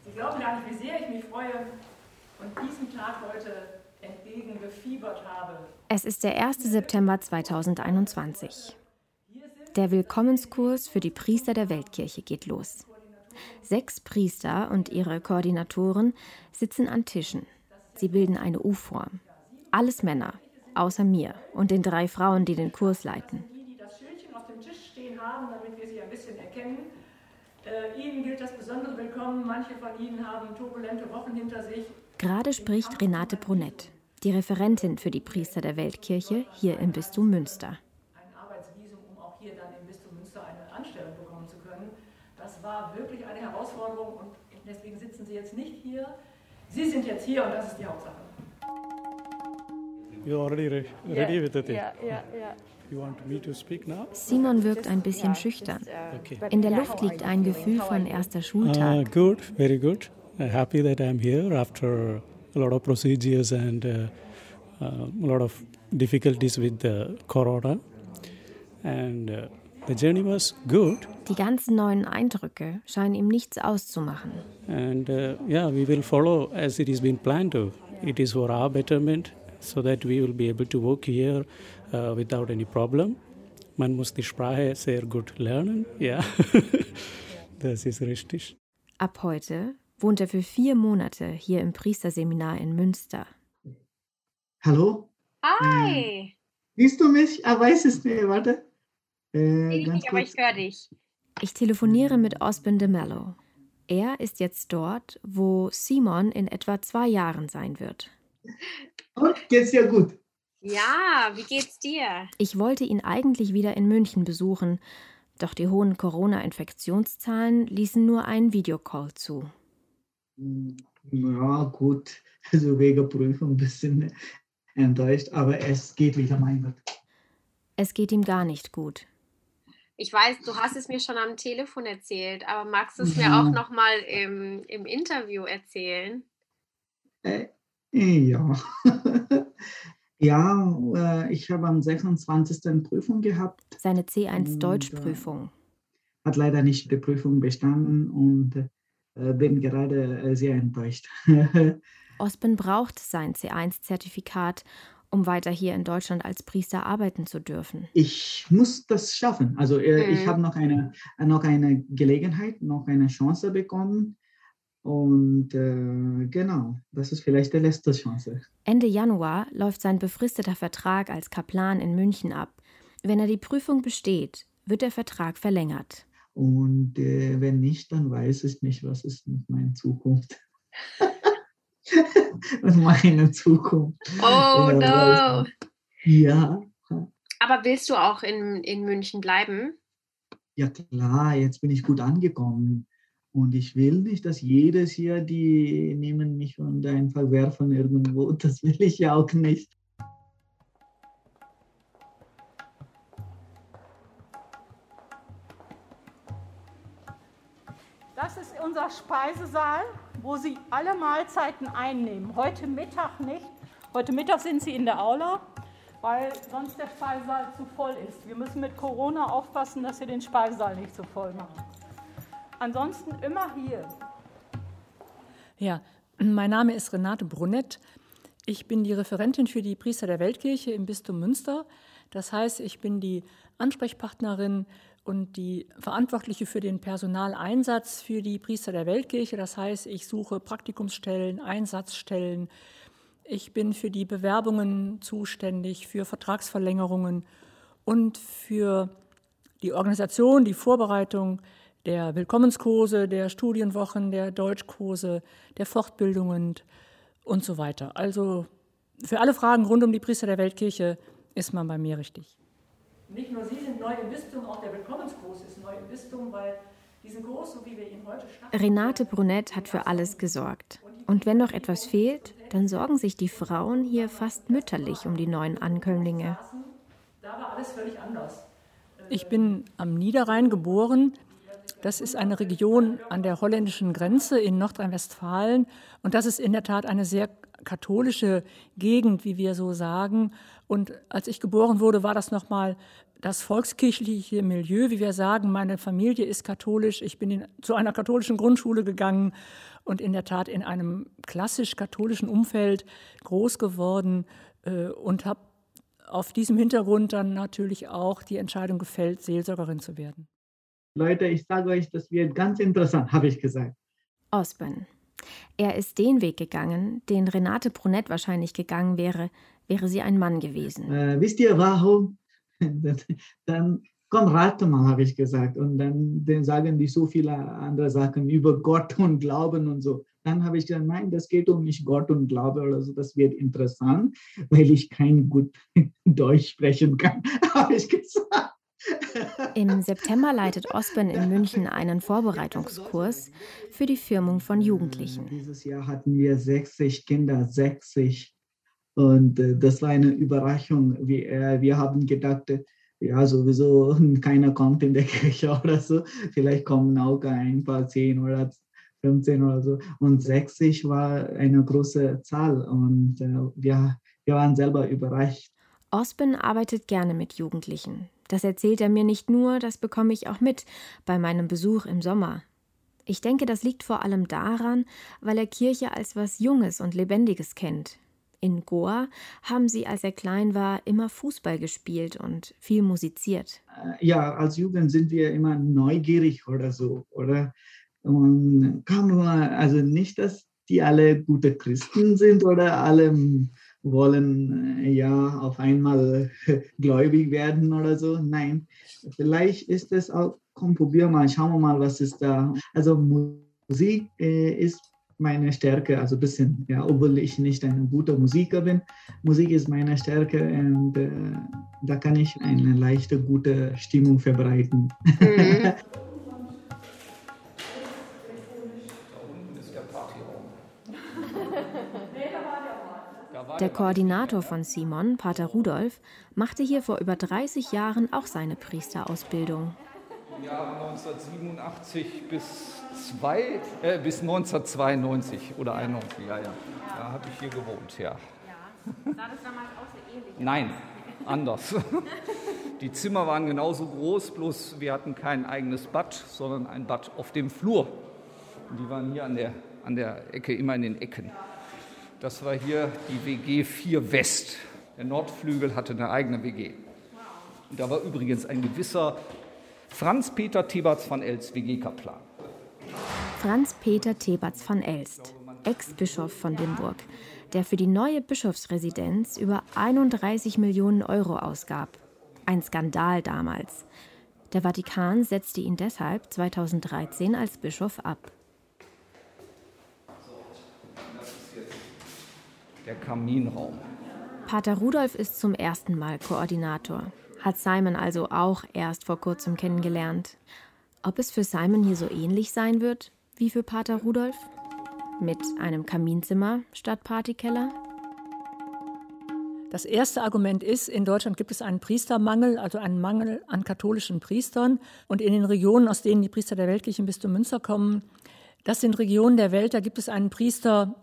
M: Sie glauben gar nicht, wie sehr ich mich freue und diesem Tag heute entgegengefiebert habe.
F: Es ist der 1. September 2021. Der Willkommenskurs für die Priester der Weltkirche geht los. Sechs Priester und ihre Koordinatoren sitzen an Tischen. Sie bilden eine U-Form. Alles Männer, außer mir und den drei Frauen, die den Kurs leiten.
M: Die, das Schildchen auf dem Tisch stehen haben, damit wir sie ein bisschen erkennen. Äh, ihnen gilt das besondere Willkommen. Manche von ihnen haben turbulente Wochen hinter sich.
F: Gerade spricht Renate Brunett, die Referentin für die Priester der Weltkirche hier im Bistum Münster.
M: Ein Arbeitsvisum, um auch hier dann im Bistum Münster eine Anstellung bekommen zu können. Das war wirklich eine Herausforderung und deswegen sitzen Sie jetzt nicht hier. Sie sind jetzt hier und das ist die Hauptsache.
E: Re ready with the thing.
N: Ja, ja, ja.
F: Simon wirkt ein bisschen schüchtern. In der Luft liegt ein Gefühl von erster
E: Uh,
F: Schultag.
E: good, very good. Uh, happy that I'm here after a lot of procedures and uh, uh, a lot of difficulties with the corona. And uh, the journey was good.
F: Die ganzen neuen Eindrücke scheinen ihm nichts auszumachen.
E: And uh, yeah, we will follow as it has been planned to. It is for our betterment so that we will be able to work here uh, without any problem. Man muss die Sprache sehr gut lernen, *laughs* ja. das ist richtig.
F: Ab heute wohnt er für vier Monate hier im Priesterseminar in Münster.
O: Hallo?
B: Hi!
O: Siehst du mich? Ah, weiß es nicht, warte. Äh,
B: Ich
O: ganz
B: nicht, aber ich höre dich.
F: Ich telefoniere mit Osben de Mello. Er ist jetzt dort, wo Simon in etwa zwei Jahren sein wird.
O: Und geht's dir gut?
B: Ja, wie geht's dir?
F: Ich wollte ihn eigentlich wieder in München besuchen, doch die hohen Corona-Infektionszahlen ließen nur einen Videocall zu.
O: Ja, gut. *laughs* Also wegen Prüfung ein bisschen enttäuscht, aber es geht wieder, mein Gott.
F: Es geht ihm gar nicht gut.
B: Ich weiß, du hast es mir schon am Telefon erzählt, aber magst du es mir auch nochmal im, im Interview erzählen?
O: Ja. *laughs* ja, äh, ich habe am 26. Prüfung gehabt,
F: Seine C1
O: Und,
F: Deutschprüfung.
O: hat leider nicht die Prüfung bestanden und äh, bin gerade äh, sehr enttäuscht. *laughs*
F: Osben braucht sein C1-Zertifikat, um weiter hier in Deutschland als Priester arbeiten zu dürfen.
O: ich muss das schaffen. Also äh, ich
B: Mhm.
O: habe noch eine, noch eine Gelegenheit, noch eine Chance bekommen. Und äh, genau, das ist vielleicht die letzte Chance.
F: Ende Januar läuft sein befristeter Vertrag als Kaplan in München ab. Wenn er die Prüfung besteht, wird der Vertrag verlängert.
O: Und äh, wenn nicht, dann weiß ich nicht, was ist mit meiner Zukunft. *laughs* was meine Zukunft.
B: Oh no.
O: Ja.
B: Aber willst du auch in, in München bleiben?
O: Ja klar, jetzt bin ich gut angekommen. Und ich will nicht, dass jedes Jahr die nehmen mich und einfach werfen irgendwo. *laughs* Das will ich ja auch nicht.
M: Das ist unser Speisesaal, wo Sie alle Mahlzeiten einnehmen. Heute Mittag nicht. Heute Mittag sind Sie in der Aula, weil sonst der Speisesaal zu voll ist. Wir müssen mit Corona aufpassen, dass wir den Speisesaal nicht zu voll machen. Ansonsten immer hier.
P: Ja, mein Name ist Renate Brunett. Ich bin die Referentin für die Priester der Weltkirche im Bistum Münster. Das heißt, ich bin die Ansprechpartnerin und die Verantwortliche für den Personaleinsatz für die Priester der Weltkirche. Das heißt, ich suche Praktikumsstellen, Einsatzstellen. Ich bin für die Bewerbungen zuständig, für Vertragsverlängerungen und für die Organisation, die Vorbereitung der Willkommenskurse, der Studienwochen, der Deutschkurse, der Fortbildungen und so weiter. Also für alle Fragen rund um die Priester der Weltkirche ist man bei mir richtig.
Q: Nicht nur Sie sind neu im Bistum, auch der Willkommenskurs ist neu im Bistum, weil diesen Kurs, so wie wir ihn heute starten.
F: Renate Brunett hat für alles gesorgt. Und wenn noch etwas fehlt, dann sorgen sich die Frauen hier fast mütterlich um die neuen Ankömmlinge.
Q: Da war alles völlig anders.
P: Ich bin am Niederrhein geboren. Das ist eine Region an der holländischen Grenze in Nordrhein-Westfalen. Und das ist in der Tat eine sehr katholische Gegend, wie wir so sagen. Und als ich geboren wurde, war das nochmal das volkskirchliche Milieu, wie wir sagen. Meine Familie ist katholisch. Ich bin in, zu einer katholischen Grundschule gegangen und in der Tat in einem klassisch katholischen Umfeld groß geworden äh, und habe auf diesem Hintergrund dann natürlich auch die Entscheidung gefällt, Seelsorgerin zu werden.
O: Leute, ich sage euch, das wird ganz interessant, habe ich gesagt.
F: Osben. Er ist den Weg gegangen, den Renate Brunett wahrscheinlich gegangen wäre, wäre sie ein Mann gewesen.
O: Äh, wisst ihr warum? *laughs* dann komm, rate mal, habe ich gesagt. Und dann, dann sagen die so viele andere Sachen über Gott und Glauben und so. Dann habe ich gesagt, nein, das geht um nicht Gott und Glaube oder so. Das wird interessant, weil ich kein gut *laughs* Deutsch sprechen kann, *laughs* habe ich gesagt.
F: Im September leitet Osben in München einen Vorbereitungskurs für die Firmung von Jugendlichen.
O: Dieses Jahr hatten wir 60 Kinder, 60. Und äh, das war eine Überraschung. Wir, äh, wir haben gedacht, äh, ja, sowieso *laughs* keiner kommt in der Kirche *laughs* oder so. Vielleicht kommen auch ein paar 10 oder 15 oder so. Und 60 war eine große Zahl. Und äh, wir, wir waren selber überrascht.
F: Osben arbeitet gerne mit Jugendlichen. Das erzählt er mir nicht nur, das bekomme ich auch mit bei meinem Besuch im Sommer. Ich denke, das liegt vor allem daran, weil er Kirche als was Junges und Lebendiges kennt. In Goa haben sie, als er klein war, immer Fußball gespielt und viel musiziert.
O: Ja, als Jugend sind wir immer neugierig oder so, oder? Und kann nur, also nicht, dass die alle gute Christen sind oder alle wollen äh, ja auf einmal *laughs* gläubig werden oder so. Nein, vielleicht ist es auch, komm, probier mal, schauen wir mal, was ist da. Also Musik äh, ist meine Stärke, also ein bisschen, ja, obwohl ich nicht ein guter Musiker bin. Musik ist meine Stärke und äh, da kann ich eine leichte, gute Stimmung verbreiten. Mhm. *laughs*
F: Der Koordinator von Simon, Pater Rudolf, machte hier vor über 30 Jahren auch seine Priesterausbildung.
R: Jahre 1987 bis, zwei, äh, bis 1992 oder 91, ja, ja. Da habe ich hier gewohnt, ja.
B: ja. Sah das damals auch so ähnlich?
R: Nein, anders. *laughs* Die Zimmer waren genauso groß, bloß wir hatten kein eigenes Bad, sondern ein Bad auf dem Flur. Und die waren hier an der, an der Ecke, immer in den Ecken. Das war hier die WG 4 West. Der Nordflügel hatte eine eigene WG. Und da war übrigens ein gewisser Franz-Peter Teberts van Elst, WG-Kaplan.
F: Franz-Peter Teberts van Elst, Ex-Bischof von Limburg, der für die neue Bischofsresidenz über 31 Millionen Euro ausgab. Ein Skandal damals. Der Vatikan setzte ihn deshalb 2013 als Bischof ab.
R: Der Kaminraum.
F: Pater Rudolf ist zum ersten Mal Koordinator, hat Simon also auch erst vor kurzem kennengelernt. Ob es für Simon hier so ähnlich sein wird wie für Pater Rudolf? Mit einem Kaminzimmer statt Partykeller?
P: Das erste Argument ist, in Deutschland gibt es einen Priestermangel, also einen Mangel an katholischen Priestern. Und in den Regionen, aus denen die Priester der Weltkirche im Bistum Münster kommen, das sind Regionen der Welt, da gibt es einen Priester,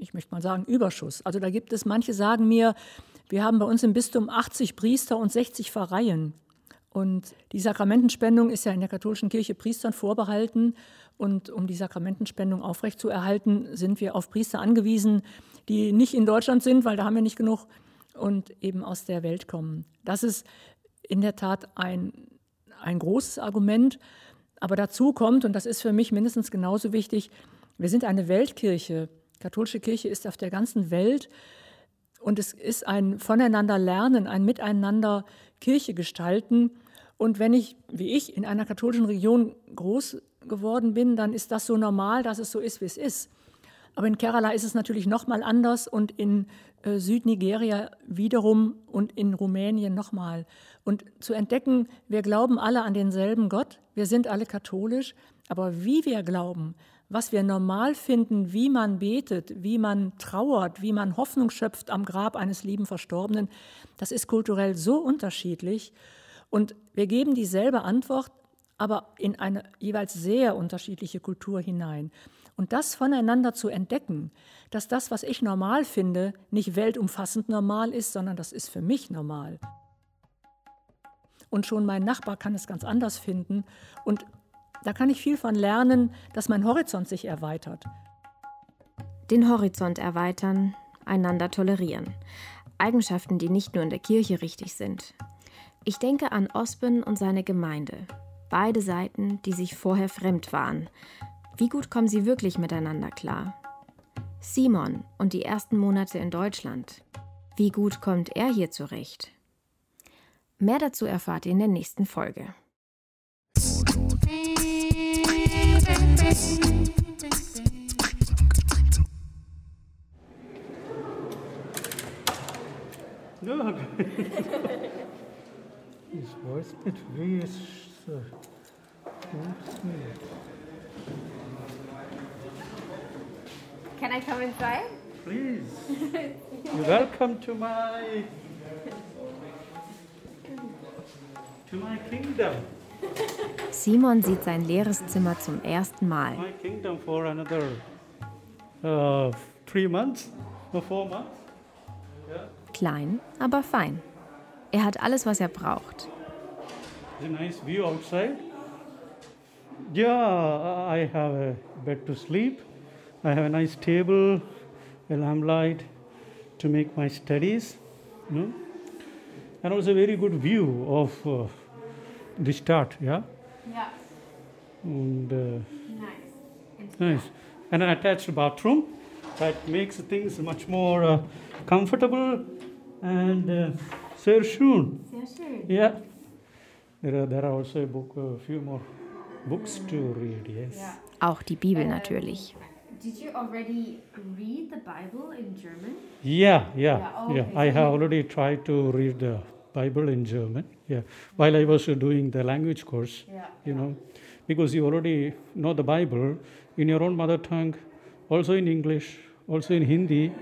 P: ich möchte mal sagen, Überschuss. Also da gibt es, manche sagen mir, wir haben bei uns im Bistum 80 Priester und 60 Pfarreien. Und die Sakramentenspendung ist ja in der katholischen Kirche Priestern vorbehalten. Und um die Sakramentenspendung aufrechtzuerhalten, sind wir auf Priester angewiesen, die nicht in Deutschland sind, weil da haben wir nicht genug und eben aus der Welt kommen. Das ist in der Tat ein, ein großes Argument. Aber dazu kommt, und das ist für mich mindestens genauso wichtig, wir sind eine Weltkirche. Katholische Kirche ist auf der ganzen Welt und es ist ein Voneinander lernen, ein Miteinander Kirche gestalten. Und wenn ich, wie ich, in einer katholischen Region groß geworden bin, dann ist das so normal, dass es so ist, wie es ist. Aber in Kerala ist es natürlich noch mal anders und in äh, Südnigeria wiederum und in Rumänien nochmal. Und zu entdecken, wir glauben alle an denselben Gott, wir sind alle katholisch, aber wie wir glauben, was wir normal finden, wie man betet, wie man trauert, wie man Hoffnung schöpft am Grab eines lieben Verstorbenen, das ist kulturell so unterschiedlich. Und wir geben dieselbe Antwort, aber in eine jeweils sehr unterschiedliche Kultur hinein. Und das voneinander zu entdecken, dass das, was ich normal finde, nicht weltumfassend normal ist, sondern das ist für mich normal. Und schon mein Nachbar kann es ganz anders finden. Und da kann ich viel von lernen, dass mein Horizont sich erweitert.
F: Den Horizont erweitern, einander tolerieren. Eigenschaften, die nicht nur in der Kirche richtig sind. Ich denke an Ospen und seine Gemeinde. Beide Seiten, die sich vorher fremd waren. Wie gut kommen sie wirklich miteinander klar? Simon und die ersten Monate in Deutschland. Wie gut kommt er hier zurecht? Mehr dazu erfahrt ihr in der nächsten Folge.
E: No. *laughs* His voice bit weird.
N: Can I come inside?
E: Please. *laughs* You're welcome to my to my kingdom.
F: Simon sieht sein leeres Zimmer zum ersten Mal.
E: Uh.
F: Klein, aber fein. Er hat alles, was er braucht.
E: Nice view outside. Yeah, I have a bed to sleep. I have a nice table, a lamplight to make my studies. You know? And also a very good view of uh, the start, yeah?
N: Yeah.
E: And, uh,
N: Nice.
E: nice. And an attached bathroom that makes things much more uh, comfortable and uh, sehr schön.
N: Sehr schön.
E: Yeah. There are, there are also a book, a few more books to read, yes.
F: Auch die Bibel natürlich.
N: Did you already read the Bible in German?
E: Yeah, yeah,
N: Yeah,
E: yeah.
N: okay,
E: I have already tried to read the Bible in German. Yeah, while I was doing the language course,
N: Yeah,
E: you know, because you already know the Bible in your own mother tongue, also in English, also in Hindi.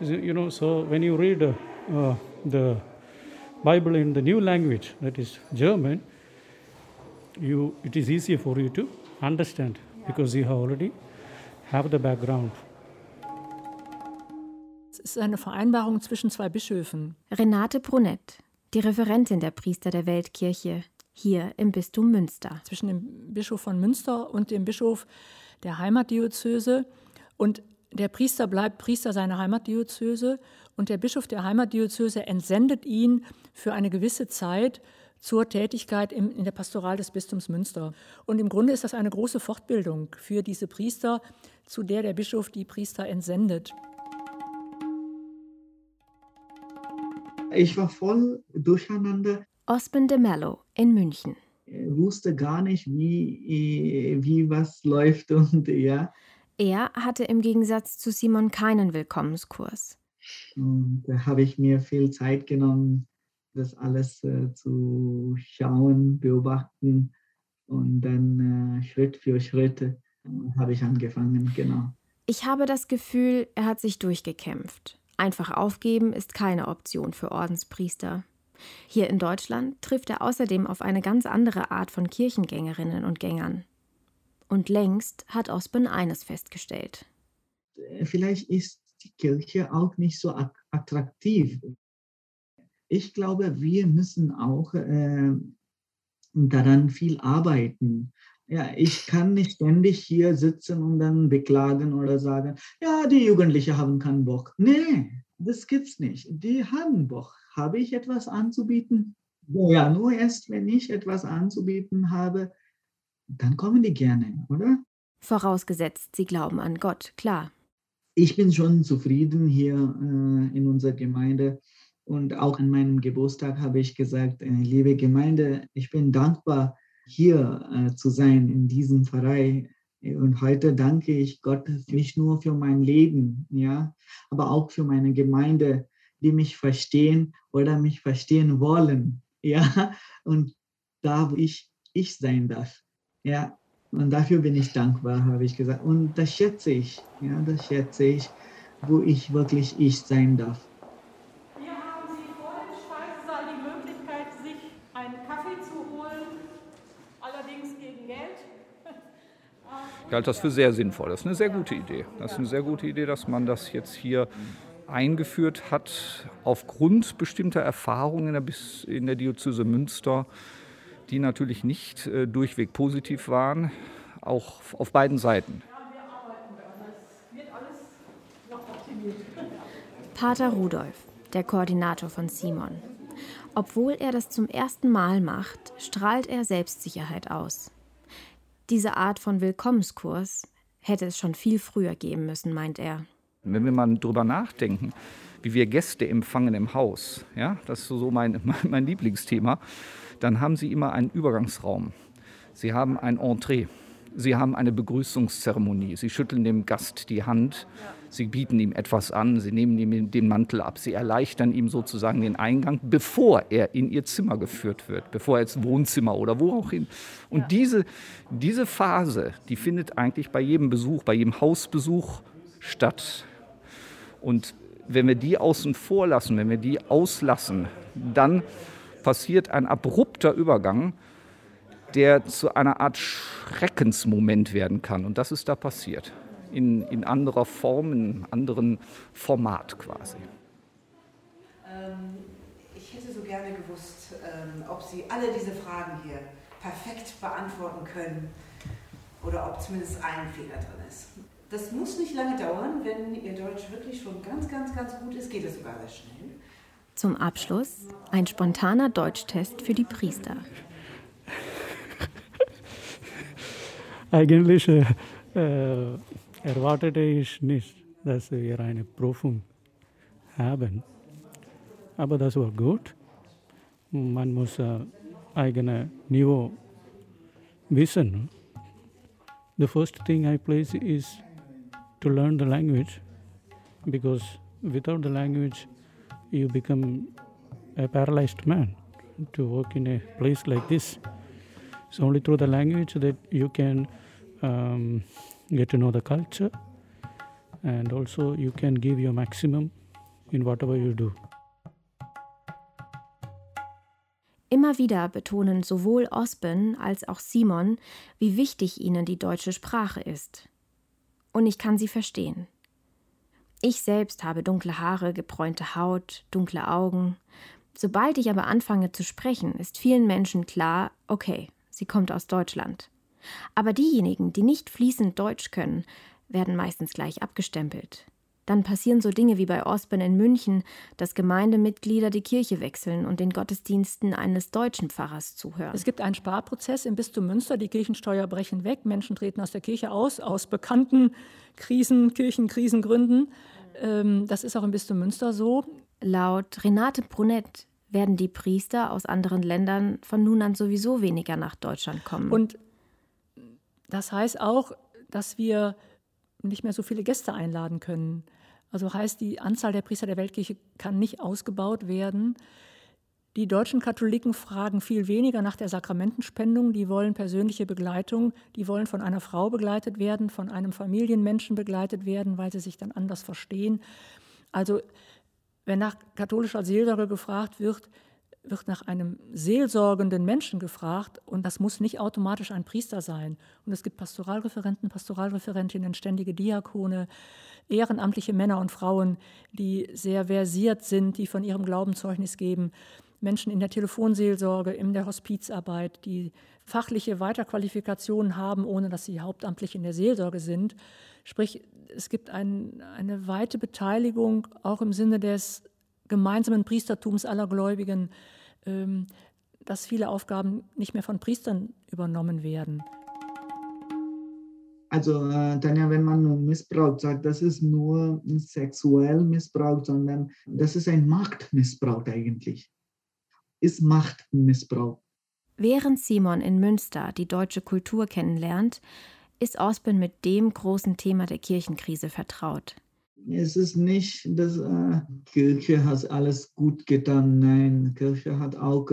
E: Is it- You know, so when you read uh, uh, the Bible in the new language, that is German, you it is easier for you to understand because you have already have the background.
P: Es ist eine Vereinbarung zwischen zwei Bischöfen.
F: Renate Brunett, die Referentin der Priester der Weltkirche, hier im Bistum Münster.
P: Zwischen dem Bischof von Münster und dem Bischof der Heimatdiözese. Und der Priester bleibt Priester seiner Heimatdiözese und der Bischof der Heimatdiözese entsendet ihn für eine gewisse Zeit zur Tätigkeit in der Pastoral des Bistums Münster. Und im Grunde ist das eine große Fortbildung für diese Priester, zu der der Bischof die Priester entsendet.
O: Ich war voll durcheinander.
F: Osman de Mello in München.
O: Ich wusste gar nicht, wie, wie was läuft und ja.
F: Er hatte im Gegensatz zu Simon keinen Willkommenskurs.
O: Und da habe ich mir viel Zeit genommen, das alles äh, zu schauen, beobachten und dann äh, Schritt für Schritt äh, habe ich angefangen, genau.
F: Ich habe das Gefühl, er hat sich durchgekämpft. Einfach aufgeben ist keine Option für Ordenspriester. Hier in Deutschland trifft er außerdem auf eine ganz andere Art von Kirchengängerinnen und Gängern. Und längst hat Osben eines festgestellt.
O: Vielleicht ist die Kirche auch nicht so attraktiv. Ich glaube, wir müssen auch äh, daran viel arbeiten. Ja, ich kann nicht ständig hier sitzen und dann beklagen oder sagen, ja, die Jugendlichen haben keinen Bock. Nee, das gibt's nicht. Die haben Bock. Habe ich etwas anzubieten? Ja, nur erst, wenn ich etwas anzubieten habe, dann kommen die gerne, oder?
F: Vorausgesetzt, sie glauben an Gott, klar.
O: Ich bin schon zufrieden hier äh, in unserer Gemeinde. Und auch an meinem Geburtstag habe ich gesagt, äh, liebe Gemeinde, ich bin dankbar, hier äh, zu sein in diesem Verein. Und heute danke ich Gott nicht nur für mein Leben, ja, aber auch für meine Gemeinde, die mich verstehen oder mich verstehen wollen, *laughs* ja, und da, wo ich ich sein darf, ja, und dafür bin ich dankbar, habe ich gesagt. Und das schätze ich, ja, das schätze ich, wo ich wirklich ich sein darf.
R: Ich halte das für sehr sinnvoll. Das ist eine sehr gute Idee. Das ist eine sehr gute Idee, dass man das jetzt hier eingeführt hat, aufgrund bestimmter Erfahrungen in der, in der Diözese Münster, die natürlich nicht äh, durchweg positiv waren, auch auf beiden Seiten.
F: Pater Rudolf, der Koordinator von Simon. Obwohl er das zum ersten Mal macht, strahlt er Selbstsicherheit aus. Diese Art von Willkommenskurs hätte es schon viel früher geben müssen, meint er.
R: Wenn wir mal drüber nachdenken, wie wir Gäste empfangen im Haus, ja, das ist so mein, *laughs* mein Lieblingsthema, dann haben sie immer einen Übergangsraum. Sie haben ein Entree. Sie haben eine Begrüßungszeremonie. Sie schütteln dem Gast die Hand. Sie bieten ihm etwas an. Sie nehmen ihm den Mantel ab. Sie erleichtern ihm sozusagen den Eingang, bevor er in ihr Zimmer geführt wird, bevor er ins Wohnzimmer oder wo auch hin. Und ja. diese, diese Phase, die findet eigentlich bei jedem Besuch, bei jedem Hausbesuch statt. Und wenn wir die außen vor lassen, wenn wir die auslassen, dann passiert ein abrupter Übergang der zu einer Art Schreckensmoment werden kann. Und das ist da passiert. In, in anderer Form, in einem anderen Format quasi.
S: Ähm, ich hätte so gerne gewusst, ähm, ob Sie alle diese Fragen hier perfekt beantworten können oder ob zumindest ein Fehler drin ist. Das muss nicht lange dauern, wenn Ihr Deutsch wirklich schon ganz, ganz, ganz gut ist, geht es sogar sehr schnell.
F: Zum Abschluss ein spontaner Deutschtest für die Priester.
E: Eigentlich äh, erwartete ich nicht, dass wir eine Prüfung haben. Aber das war gut. Man muss äh, eigene Niveau wissen. The first thing I place is to learn the language because without the language you become a paralyzed man to work in a place like this. It's only through the language that you can um, get to know the culture and also you can give your maximum in whatever you do.
F: Immer wieder betonen sowohl Osben als auch Simon, wie wichtig ihnen die deutsche Sprache ist. Und ich kann sie verstehen. Ich selbst habe dunkle Haare, gebräunte Haut, dunkle Augen. Sobald ich aber anfange zu sprechen, ist vielen Menschen klar, okay, sie kommt aus Deutschland. Aber diejenigen, die nicht fließend Deutsch können, werden meistens gleich abgestempelt. Dann passieren so Dinge wie bei Osben in München, dass Gemeindemitglieder die Kirche wechseln und den Gottesdiensten eines deutschen Pfarrers zuhören.
P: Es gibt einen Sparprozess im Bistum Münster, die Kirchensteuer brechen weg, Menschen treten aus der Kirche aus, aus bekannten Krisen, Kirchenkrisengründen. Ähm, das ist auch im Bistum Münster so.
F: Laut Renate Brunett werden die Priester aus anderen Ländern von nun an sowieso weniger nach Deutschland kommen.
P: Und das heißt auch, dass wir nicht mehr so viele Gäste einladen können. Also heißt, die Anzahl der Priester der Weltkirche kann nicht ausgebaut werden. Die deutschen Katholiken fragen viel weniger nach der Sakramentenspendung. Die wollen persönliche Begleitung. Die wollen von einer Frau begleitet werden, von einem Familienmenschen begleitet werden, weil sie sich dann anders verstehen. Also, wenn nach katholischer Seelsorge gefragt wird, wird nach einem seelsorgenden Menschen gefragt und das muss nicht automatisch ein Priester sein. Und es gibt Pastoralreferenten, Pastoralreferentinnen, ständige Diakone, ehrenamtliche Männer und Frauen, die sehr versiert sind, die von ihrem Glauben Zeugnis geben. Menschen in der Telefonseelsorge, in der Hospizarbeit, die fachliche Weiterqualifikationen haben, ohne dass sie hauptamtlich in der Seelsorge sind. Sprich, es gibt ein, eine weite Beteiligung auch im Sinne des gemeinsamen Priestertums aller Gläubigen, ähm, dass viele Aufgaben nicht mehr von Priestern übernommen werden.
O: Also, äh, Tanja, wenn man nur Missbrauch sagt, das ist nur sexuell Missbrauch, sondern das ist ein Machtmissbrauch eigentlich. Ist Machtmissbrauch.
F: Während Simon in Münster die deutsche Kultur kennenlernt, ist Osben mit dem großen Thema der Kirchenkrise vertraut.
O: Es ist nicht, dass äh, Kirche hat alles gut getan. Nein, Kirche hat auch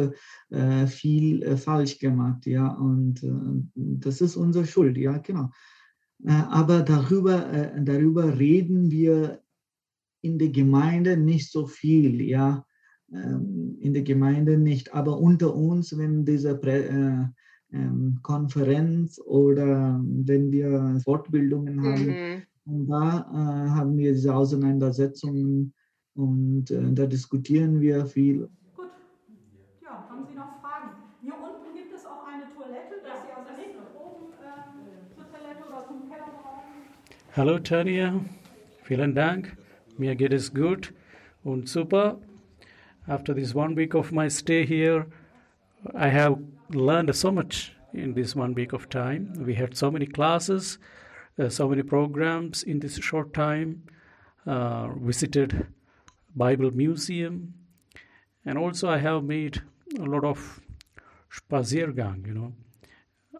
O: äh, viel äh, falsch gemacht, ja, und äh, das ist unsere Schuld, ja, genau. Äh, aber darüber, äh, darüber reden wir in der Gemeinde nicht so viel, ja, in der Gemeinde nicht, aber unter uns, wenn diese Prä ähm, Konferenz oder wenn wir Fortbildungen haben, mhm. und da äh, haben wir diese Auseinandersetzungen und äh, da diskutieren wir viel.
M: Gut, ja, haben Sie noch Fragen? Hier unten gibt es auch eine Toilette, dass Sie also nicht oben äh, zur Toilette oder zum Keller brauchen.
E: Hallo Tanja, vielen Dank. Mir geht es gut und super. After this one week of my stay here, I have learned so much in this one week of time. We had so many classes, uh, so many programs in this short time. Uh, visited Bible Museum, and also I have made a lot of Spaziergang, you know,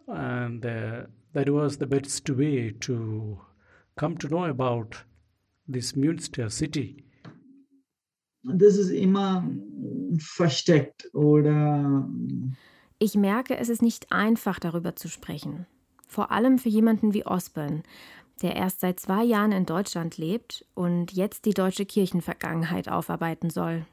E: and uh, that was the best way to come to know about this Münster city.
O: Das ist immer versteckt oder
F: ich merke, es ist nicht einfach, darüber zu sprechen. Vor allem für jemanden wie Osborne, der erst seit zwei Jahren in Deutschland lebt und jetzt die deutsche Kirchenvergangenheit aufarbeiten soll.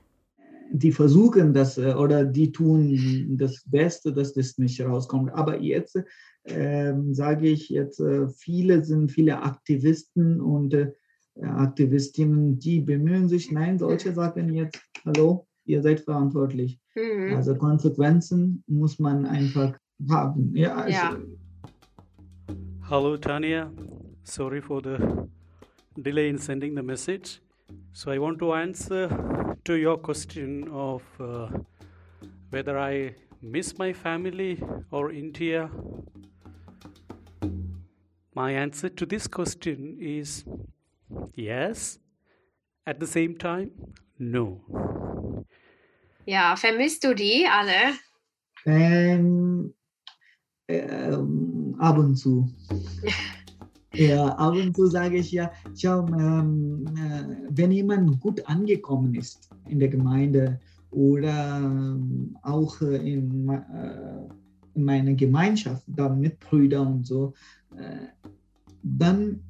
O: Die versuchen das äh, oder die tun das Beste, dass das nicht rauskommt. Aber jetzt äh, sage ich jetzt, äh, viele sind viele Aktivisten und äh, Aktivistinnen, die bemühen sich, nein, solche sagen jetzt, hallo, ihr seid verantwortlich. Mhm. Also Konsequenzen muss man einfach haben. Ja, also
E: ja. Hello, Tanya. Sorry for the delay in sending the message. So I want to answer to your question of uh, whether I miss my family or India. My answer to this question is yes. At the same time, no.
B: Ja, vermisst du die alle?
O: Ähm, ähm, ab und zu. *laughs* ja, ab und zu sage ich ja, schau, ähm, äh, wenn jemand gut angekommen ist in der Gemeinde oder ähm, auch in, äh, in meiner Gemeinschaft, da mit Brüdern und so, äh, dann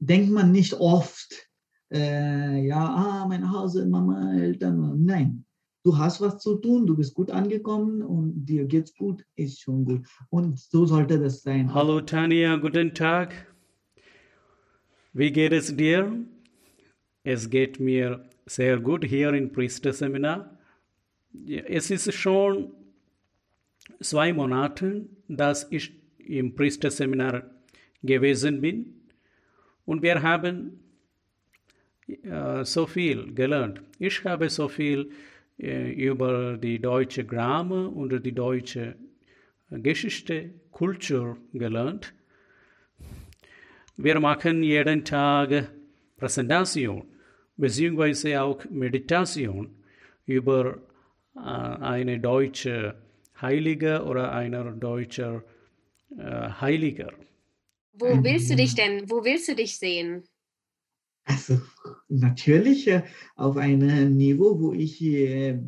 O: denkt man nicht oft, äh, ja, ah, mein Hause, Mama, Eltern. Nein, du hast was zu tun, du bist gut angekommen und dir geht's gut, ist schon gut. Und so sollte das sein.
E: Hallo Tanja, guten Tag. Wie geht es dir? Es geht mir sehr gut hier im Priesterseminar. Es ist schon zwei Monate, dass ich im Priesterseminar gewesen bin und wir haben äh, so viel gelernt. Ich habe so viel äh, über die deutsche Grammar und die deutsche Geschichte, Kultur gelernt. Wir machen jeden Tag Präsentation beziehungsweise auch Meditation über äh, eine deutsche Heilige oder einer deutscher äh, Heiliger.
B: Wo willst du dich denn, wo willst du dich sehen?
O: Also natürlich äh, auf einem Niveau, wo ich äh,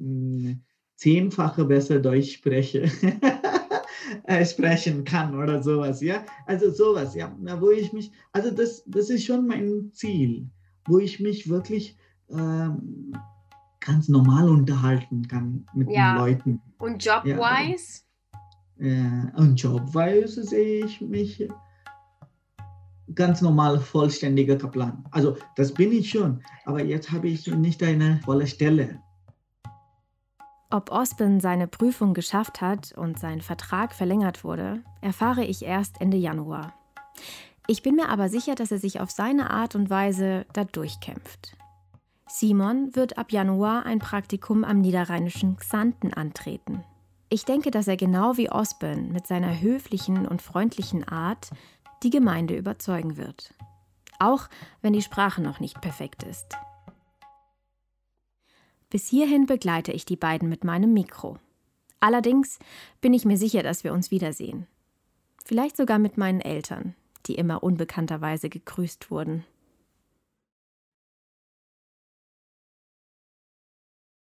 O: zehnfache besser Deutsch spreche, *laughs* äh, sprechen kann oder sowas, ja. Also sowas, ja, wo ich mich, also das, das ist schon mein Ziel, wo ich mich wirklich ähm, ganz normal unterhalten kann mit
B: Ja.
O: den Leuten.
B: Und
O: Ja,
B: job-wise?
O: äh, und jobweise sehe ich mich ganz normal vollständiger Kaplan. Also das bin ich schon, aber jetzt habe ich nicht eine volle Stelle.
F: Ob Osborn seine Prüfung geschafft hat und sein Vertrag verlängert wurde, erfahre ich erst Ende Januar. Ich bin mir aber sicher, dass er sich auf seine Art und Weise da durchkämpft. Simon wird ab Januar ein Praktikum am niederrheinischen Xanten antreten. Ich denke, dass er genau wie Osborn mit seiner höflichen und freundlichen Art die Gemeinde überzeugen wird. Auch wenn die Sprache noch nicht perfekt ist. Bis hierhin begleite ich die beiden mit meinem Mikro. Allerdings bin ich mir sicher, dass wir uns wiedersehen. Vielleicht sogar mit meinen Eltern, die immer unbekannterweise gegrüßt wurden.